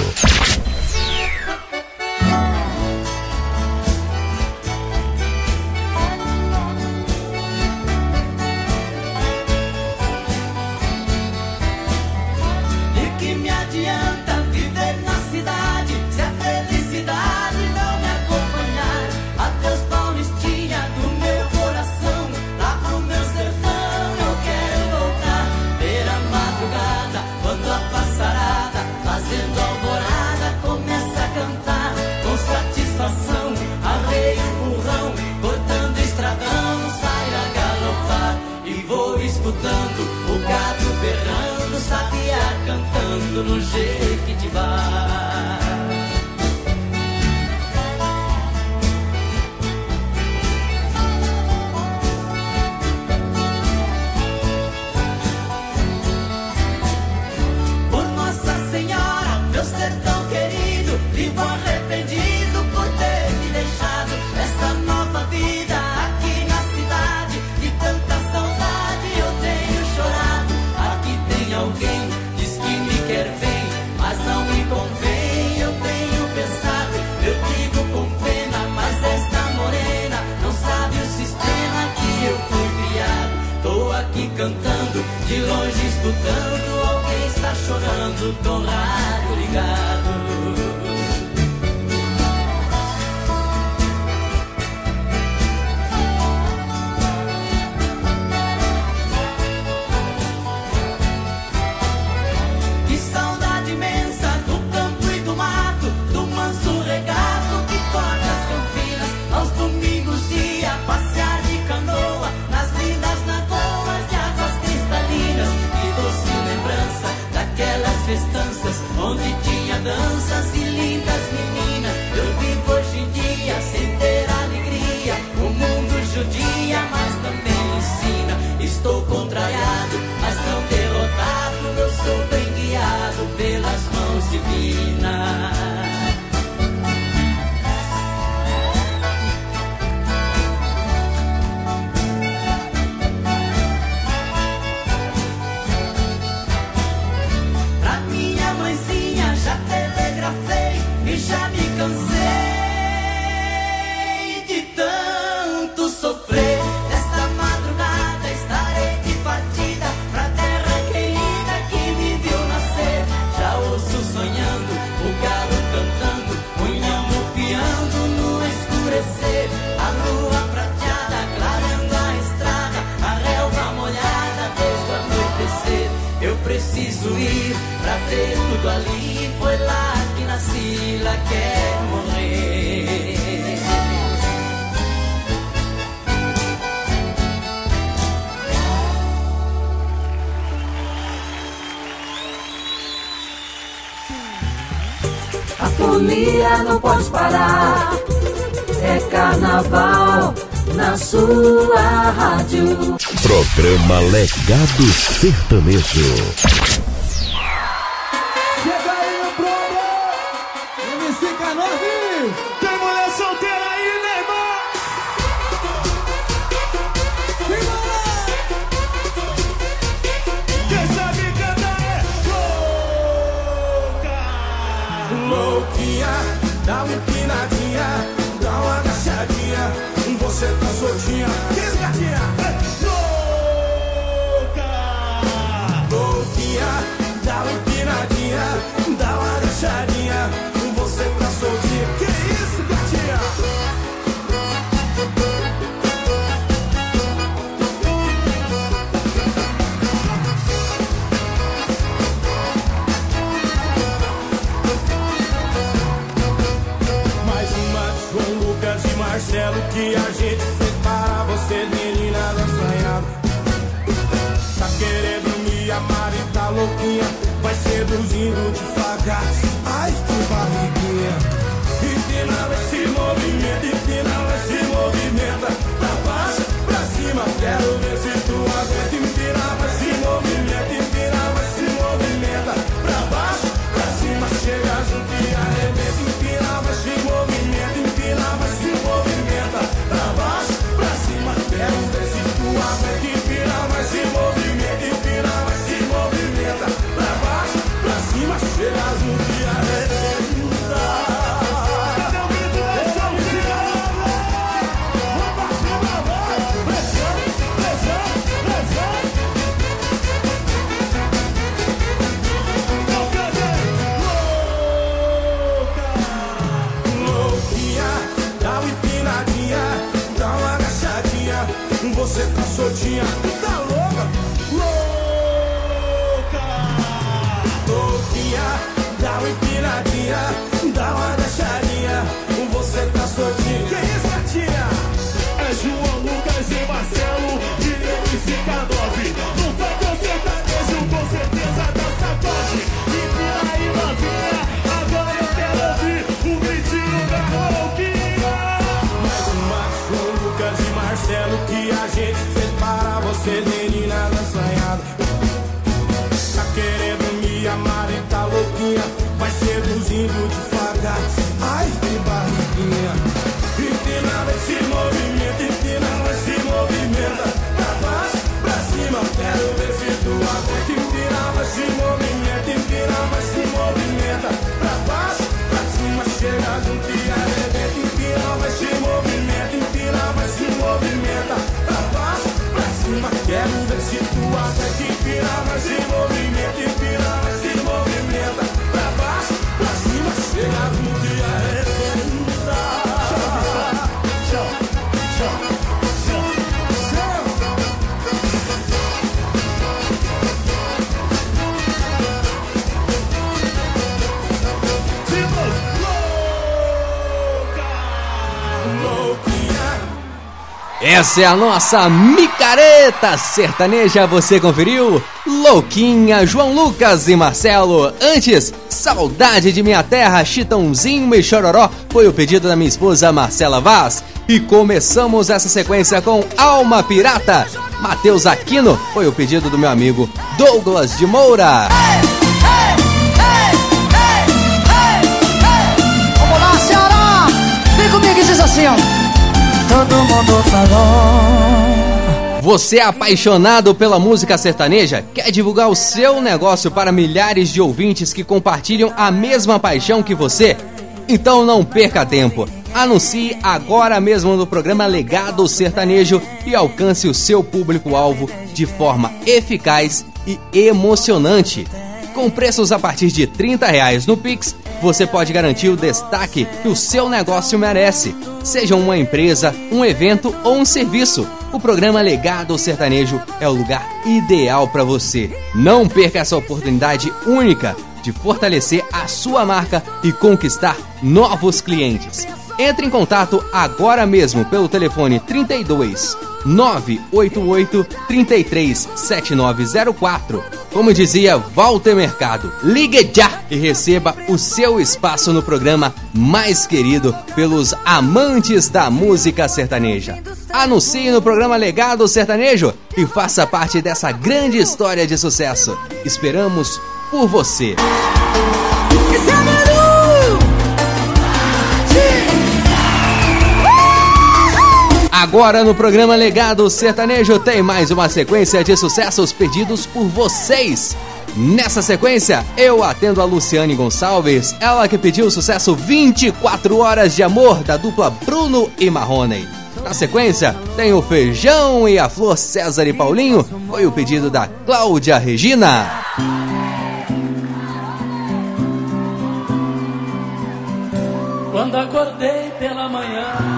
Programa Legado Sertanejo. Que a gente separa você menina assanhado. Tá querendo me amar e tá louquinha, vai seduzindo devagar. Ai que barriguinha. Empina esse Pirava se moveu. Essa é a nossa micareta sertaneja, você conferiu? Louquinha, João Lucas e Marcelo. Antes, Saudade de Minha Terra, Chitãozinho e Chororó foi o pedido da minha esposa Marcela Vaz. E começamos essa sequência com Alma Pirata. Matheus Aquino foi o pedido do meu amigo Douglas de Moura. Vamos lá, Ceará! Vem comigo e diz assim, ó. Todo mundo falou. Você é apaixonado pela música sertaneja? Quer divulgar o seu negócio para milhares de ouvintes que compartilham a mesma paixão que você? Então não perca tempo. Anuncie agora mesmo no programa Legado Sertanejo e alcance o seu público-alvo de forma eficaz e emocionante. Com preços a partir de 30 reais no Pix, você pode garantir o destaque que o seu negócio merece. Seja uma empresa, um evento ou um serviço, o programa Legado Sertanejo é o lugar ideal para você. Não perca essa oportunidade única de fortalecer a sua marca e conquistar novos clientes. Entre em contato agora mesmo pelo telefone 32 988 33 7904. Como dizia Walter Mercado, ligue já e receba o seu espaço no programa mais querido pelos amantes da música sertaneja. Anuncie no programa Legado Sertanejo e faça parte dessa grande história de sucesso. Esperamos por você. Agora no programa Legado Sertanejo tem mais uma sequência de sucessos pedidos por vocês. Nessa sequência, eu atendo a Luciane Gonçalves, ela que pediu o sucesso 24 Horas de Amor da dupla Bruno e Marrone. Na sequência, tem o Feijão e a Flor César e Paulinho, foi o pedido da Cláudia Regina. Quando acordei pela manhã,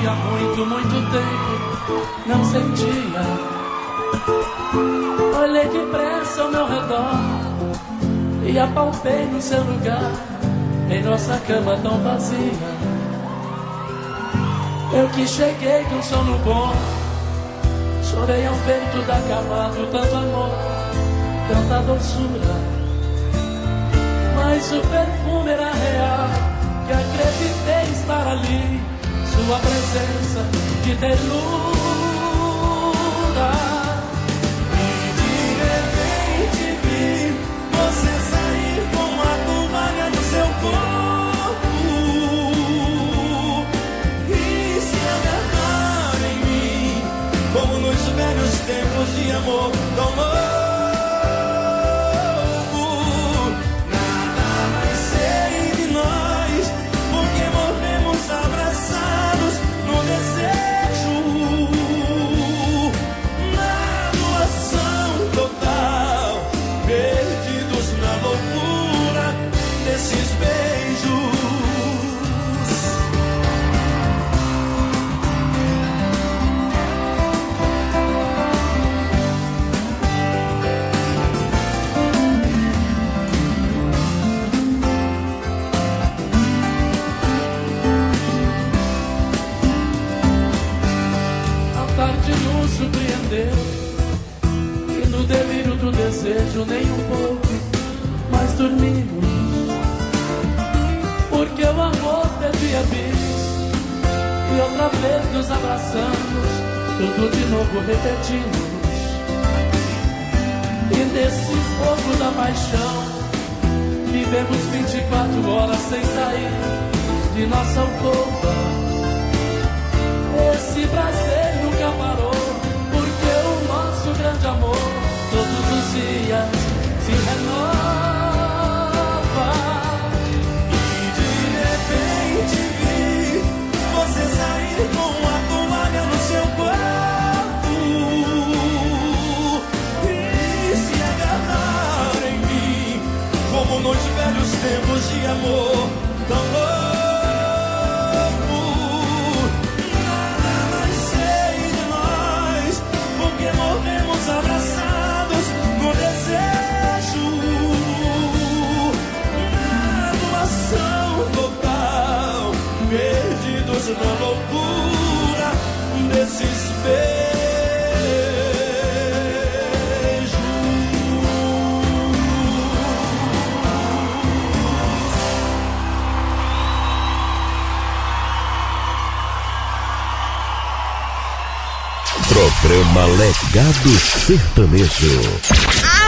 que há muito, muito tempo não sentia. Olhei depressa ao meu redor e apalpei no seu lugar, em nossa cama tão vazia. Eu que cheguei com sono bom, chorei ao ver tudo acabado, tanto amor, tanta doçura. Mas o perfume era real, que acreditei estar ali, sua presença de ternura. E de repente vi você sair com a toalha no seu corpo e se agarrar em mim, como nos velhos tempos de amor tão. Desejo nem um pouco mais dormimos Porque o amor perdia bis E outra vez nos abraçamos Tudo de novo repetimos. E nesse fogo da paixão Vivemos 24 horas sem sair de nossa alcova. Esse prazer nunca parou, porque o nosso grande amor dias se renova. E de repente você sair com a toalha no seu corpo e se agarrar em mim, como nos velhos tempos de amor perdidos na loucura desses Programa Legado Sertanejo. Ah,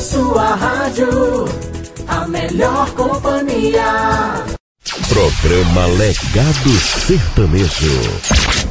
sua rádio, a melhor companhia. Programa Legado Sertanejo.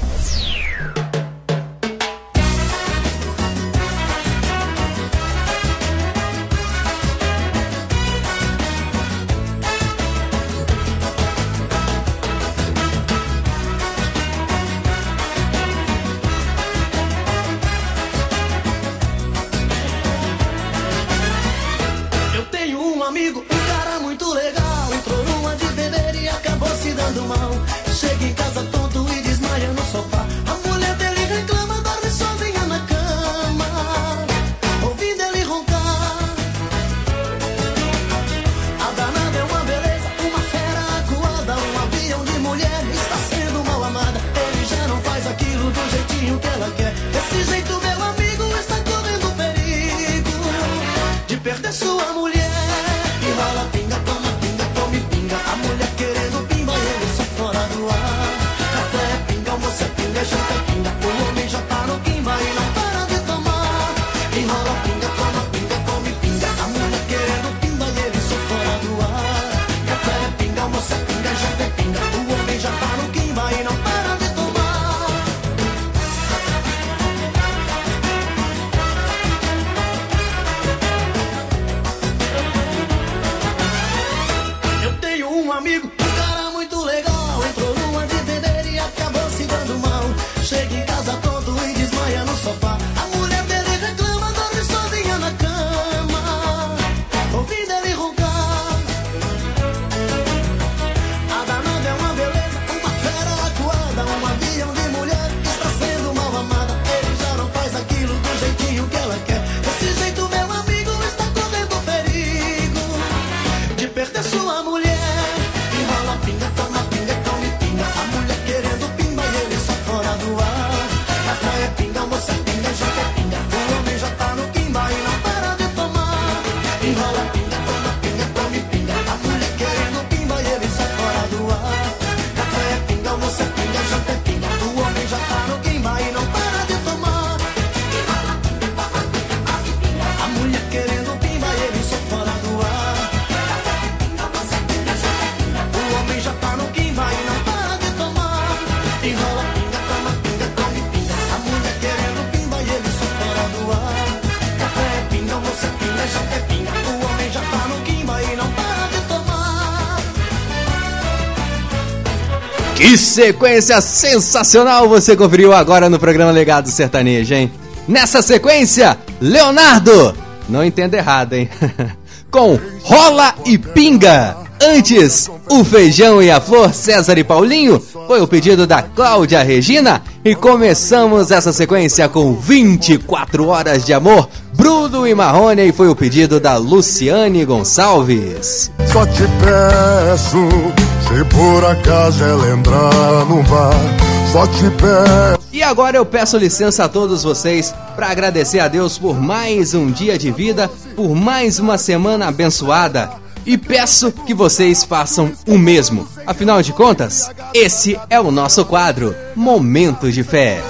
sequência sensacional você conferiu agora no programa Legado Sertanejo, hein? Nessa sequência, Leonardo, não entenda errado, hein? Com Rola e Pinga. Antes, o feijão e a flor César e Paulinho foi o pedido da Cláudia Regina e começamos essa sequência com 24 horas de amor Bruno e Marrone foi o pedido da Luciane Gonçalves. Só te peço, se por acaso ela entrar no bar, só te peço. E agora eu peço licença a todos vocês para agradecer a Deus por mais um dia de vida, por mais uma semana abençoada e peço que vocês façam o mesmo. Afinal de contas, esse é o nosso quadro Momento de Fé.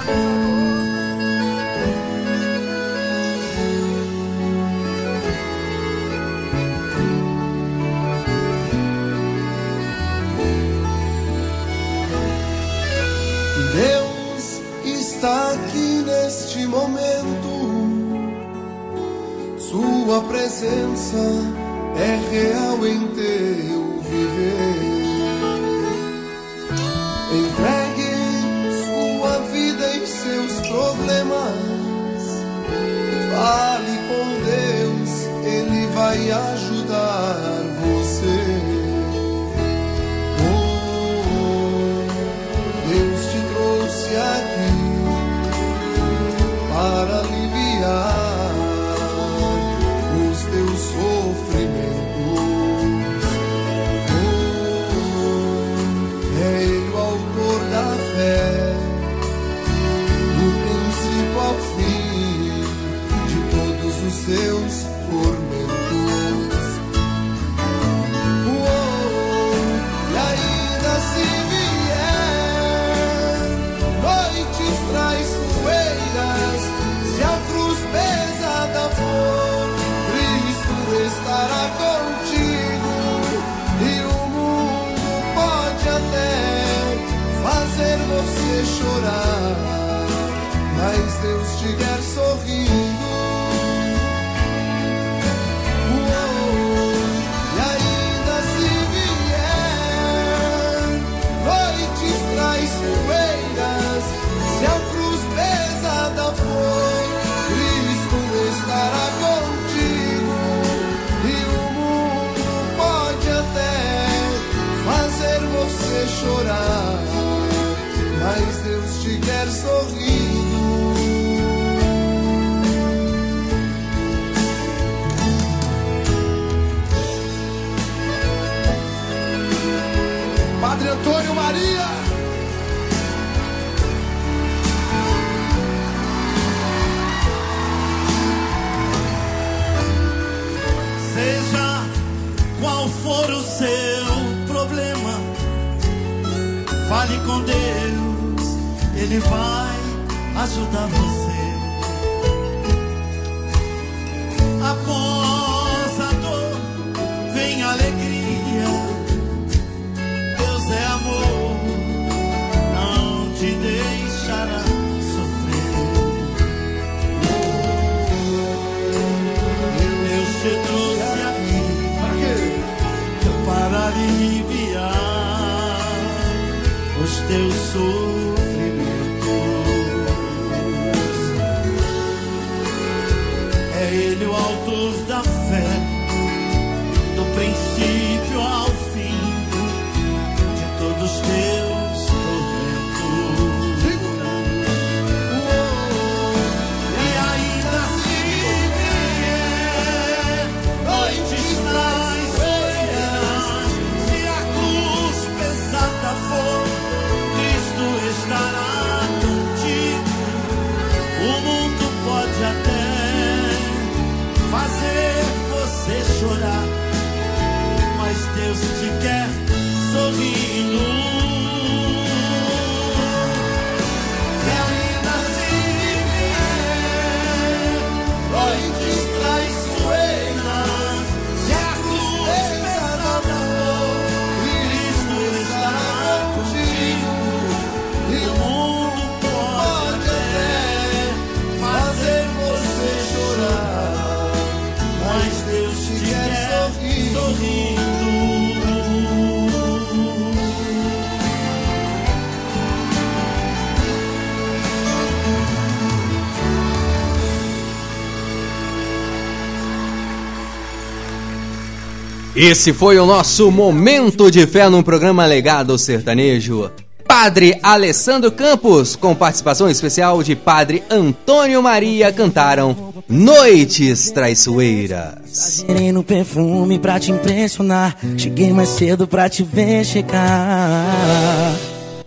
Esse foi o nosso momento de fé no programa Legado Sertanejo. Padre Alessandro Campos, com participação especial de Padre Antônio Maria, cantaram Noites Traiçoeiras. Cheirei no perfume pra te impressionar. Cheguei mais cedo pra te ver chegar.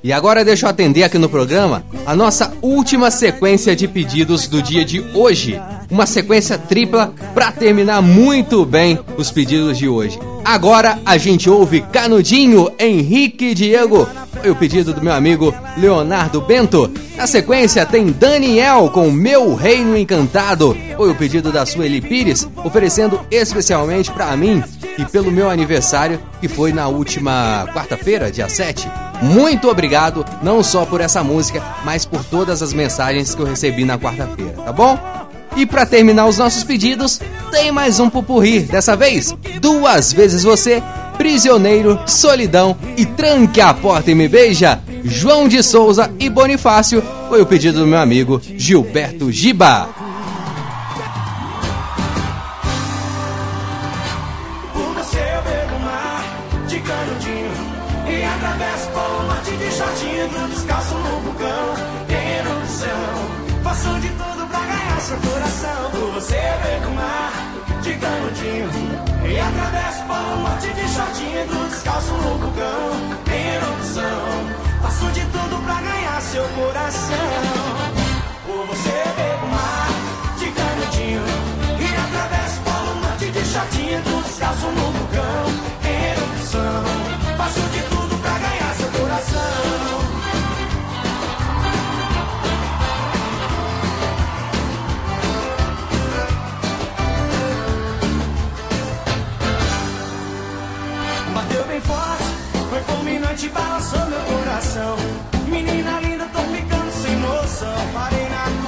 E agora deixa eu atender aqui no programa a nossa última sequência de pedidos do dia de hoje. Uma sequência tripla para terminar muito bem os pedidos de hoje. Agora a gente ouve Canudinho, Henrique Diego. Foi o pedido do meu amigo Leonardo Bento. Na sequência tem Daniel com Meu Reino Encantado. Foi o pedido da Sueli Pires, oferecendo especialmente para mim e pelo meu aniversário, que foi na última quarta-feira, dia 7. Muito obrigado, não só por essa música, mas por todas as mensagens que eu recebi na quarta-feira, tá bom? E para terminar os nossos pedidos, tem mais um pupurri, dessa vez, duas vezes você, Prisioneiro, Solidão e Tranque a Porta e Me Beija, João de Souza e Bonifácio, foi o pedido do meu amigo Gilberto Giba. Fulminante, balançou meu coração Menina linda, tô ficando sem noção. Parei na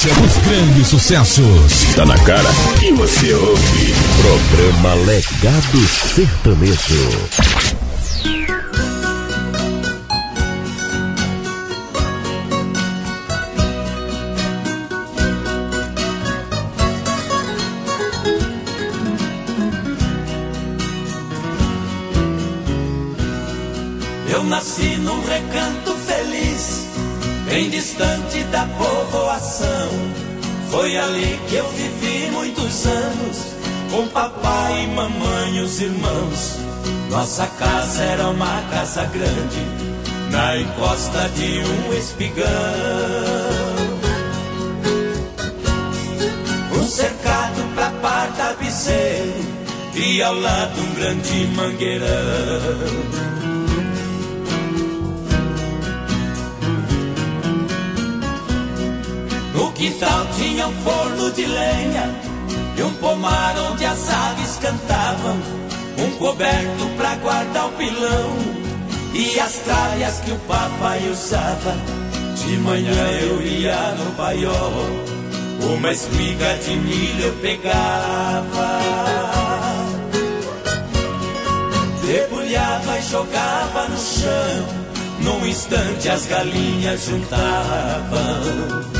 frequência dos grandes sucessos. Tá na cara e você ouve. Programa Legado Sertanejo. Nossa casa era uma casa grande, na encosta de um espigão. Um cercado pra par tapeceiro, e ao lado um grande mangueirão. No quintal tinha um forno de lenha e um pomar onde as aves cantavam, um coberto pra guardar o pilão e as tralhas que o papai usava. De manhã eu ia no paiol, uma espiga de milho eu pegava, debulhava e jogava no chão. Num instante as galinhas juntavam.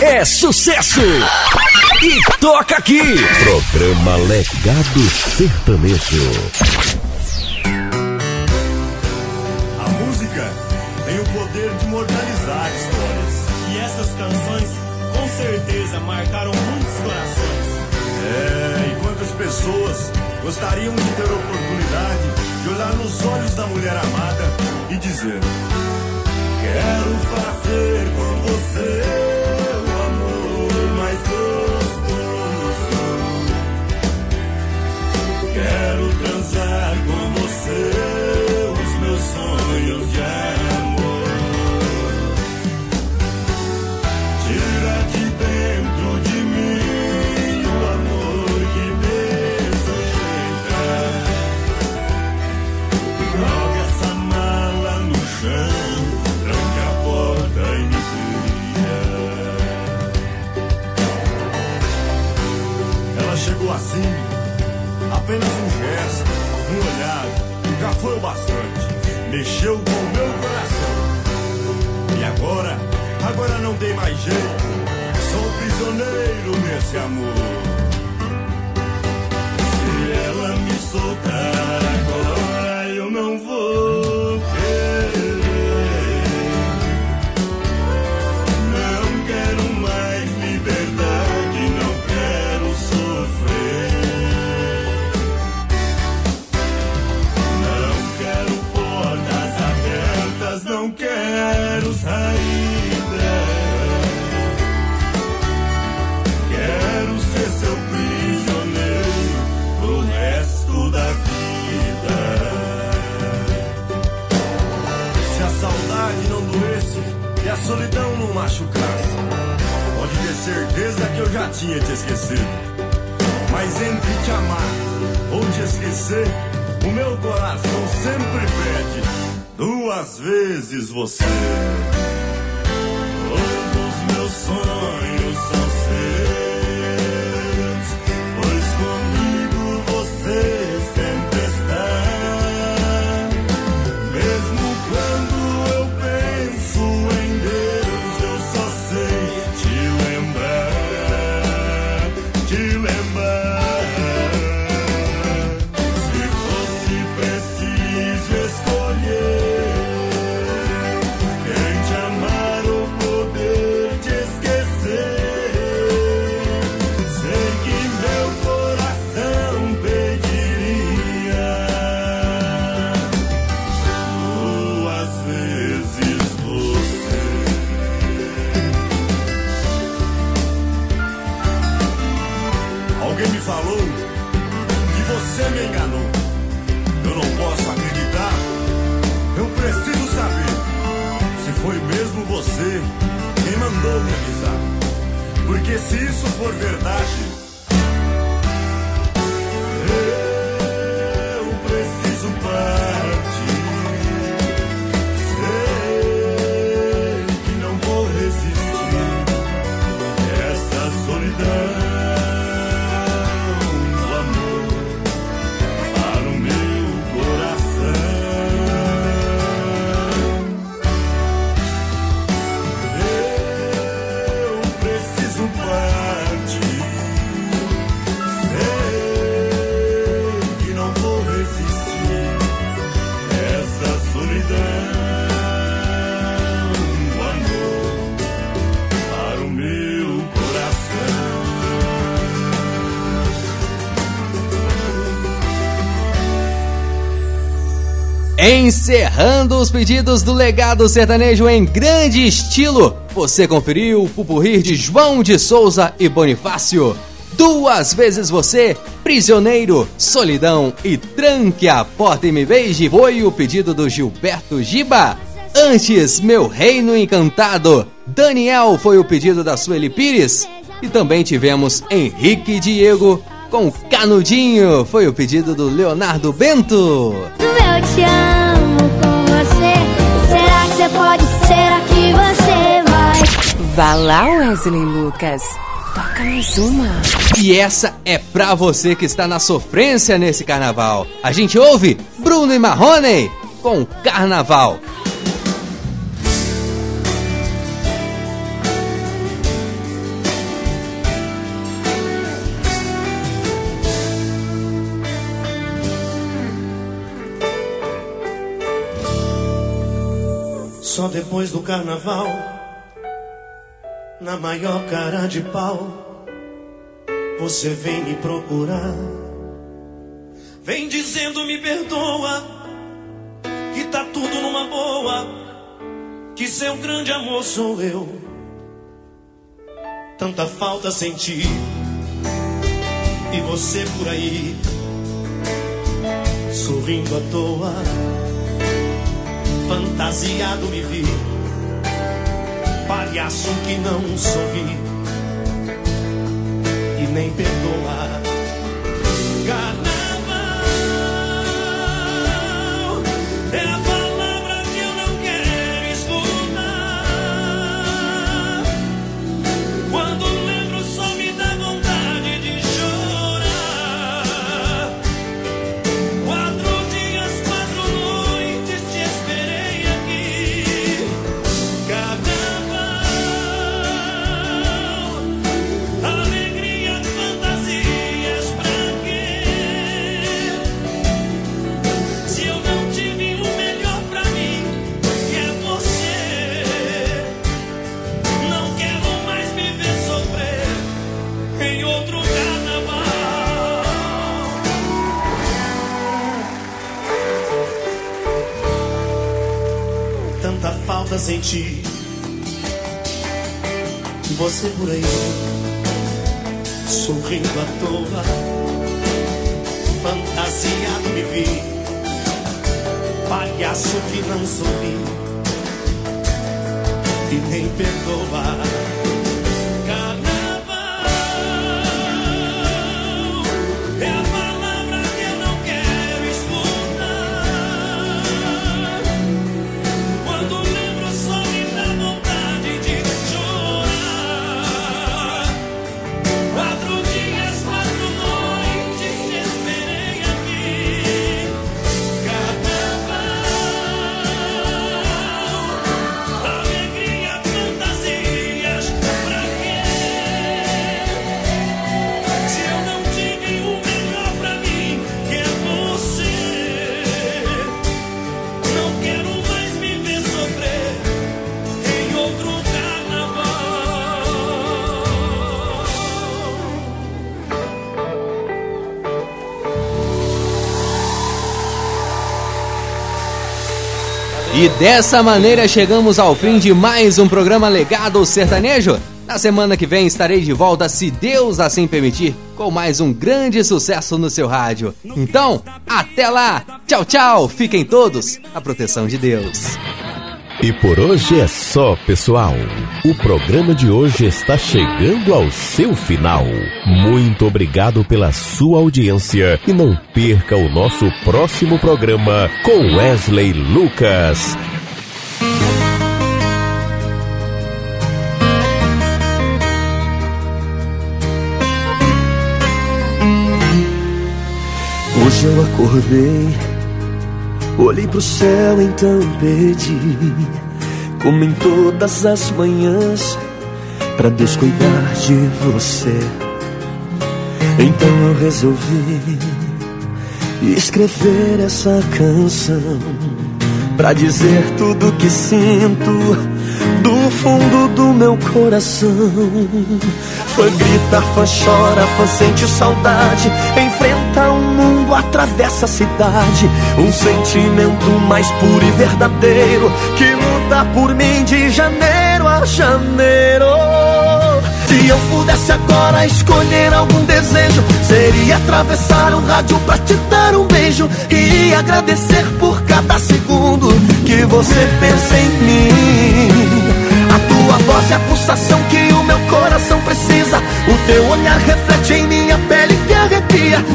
É sucesso! E toca aqui! Programa Legado Sertanejo. A música tem o poder de imortalizar histórias. E essas canções, com certeza, marcaram muitos corações. É, e quantas pessoas gostariam de ter a oportunidade de olhar nos olhos da mulher amada e dizer: Quero fazer com você Transar com você foi bastante. Mexeu com o meu coração. E agora, agora não tem mais jeito. Sou prisioneiro nesse amor. Se ela me soltar agora, eu não vou solidão não machucasse, pode ter certeza que eu já tinha te esquecido. Mas entre te amar ou te esquecer, o meu coração sempre pede duas vezes você. Encerrando os pedidos do legado sertanejo em grande estilo, você conferiu o pupurri de João de Souza e Bonifácio. Duas vezes você, prisioneiro, solidão e tranque a porta e me beije foi o pedido do Gilberto Giba. Antes, Meu Reino Encantado. Daniel foi o pedido da Sueli Pires. E também tivemos Henrique Diego com Canudinho. Foi o pedido do Leonardo Bento. Eu te você pode? Será que você vai? Vá lá, Wesley Lucas. Toca mais uma. E essa é pra você que está na sofrência nesse carnaval. A gente ouve Bruno e Marrone com Carnaval. Depois do carnaval, na maior cara de pau, você vem me procurar. Vem dizendo me perdoa, que tá tudo numa boa, que seu grande amor sou eu. Tanta falta senti, e você por aí, sorrindo à toa fantasiado me vi, palhaço que não sorri e nem perdoa. Carnaval é a dessa maneira chegamos ao fim de mais um programa Legado Sertanejo. Na semana que vem estarei de volta, se Deus assim permitir, com mais um grande sucesso no seu rádio. Então, até lá! Tchau, tchau! Fiquem todos a proteção de Deus. E por hoje é só, pessoal. O programa de hoje está chegando ao seu final. Muito obrigado pela sua audiência e não perca o nosso próximo programa com Wesley Lucas. Eu acordei, olhei pro céu, então pedi, como em todas as manhãs, pra Deus cuidar de você. Então eu resolvi escrever essa canção pra dizer tudo que sinto do fundo do meu coração. Fã grita, fã chora, fã sente saudade, enfrenta o atravessa a cidade. Um sentimento mais puro e verdadeiro que luta por mim de janeiro a janeiro. Se eu pudesse agora escolher algum desejo, seria atravessar o rádio pra te dar um beijo e agradecer por cada segundo que você pensa em mim. A tua voz é a pulsação que o meu coração precisa. O teu olhar reflete em que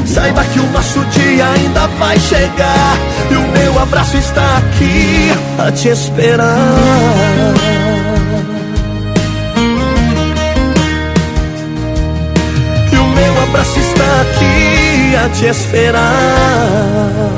Saiba que o nosso dia ainda vai chegar. E o meu abraço está aqui a te esperar. E o meu abraço está aqui a te esperar.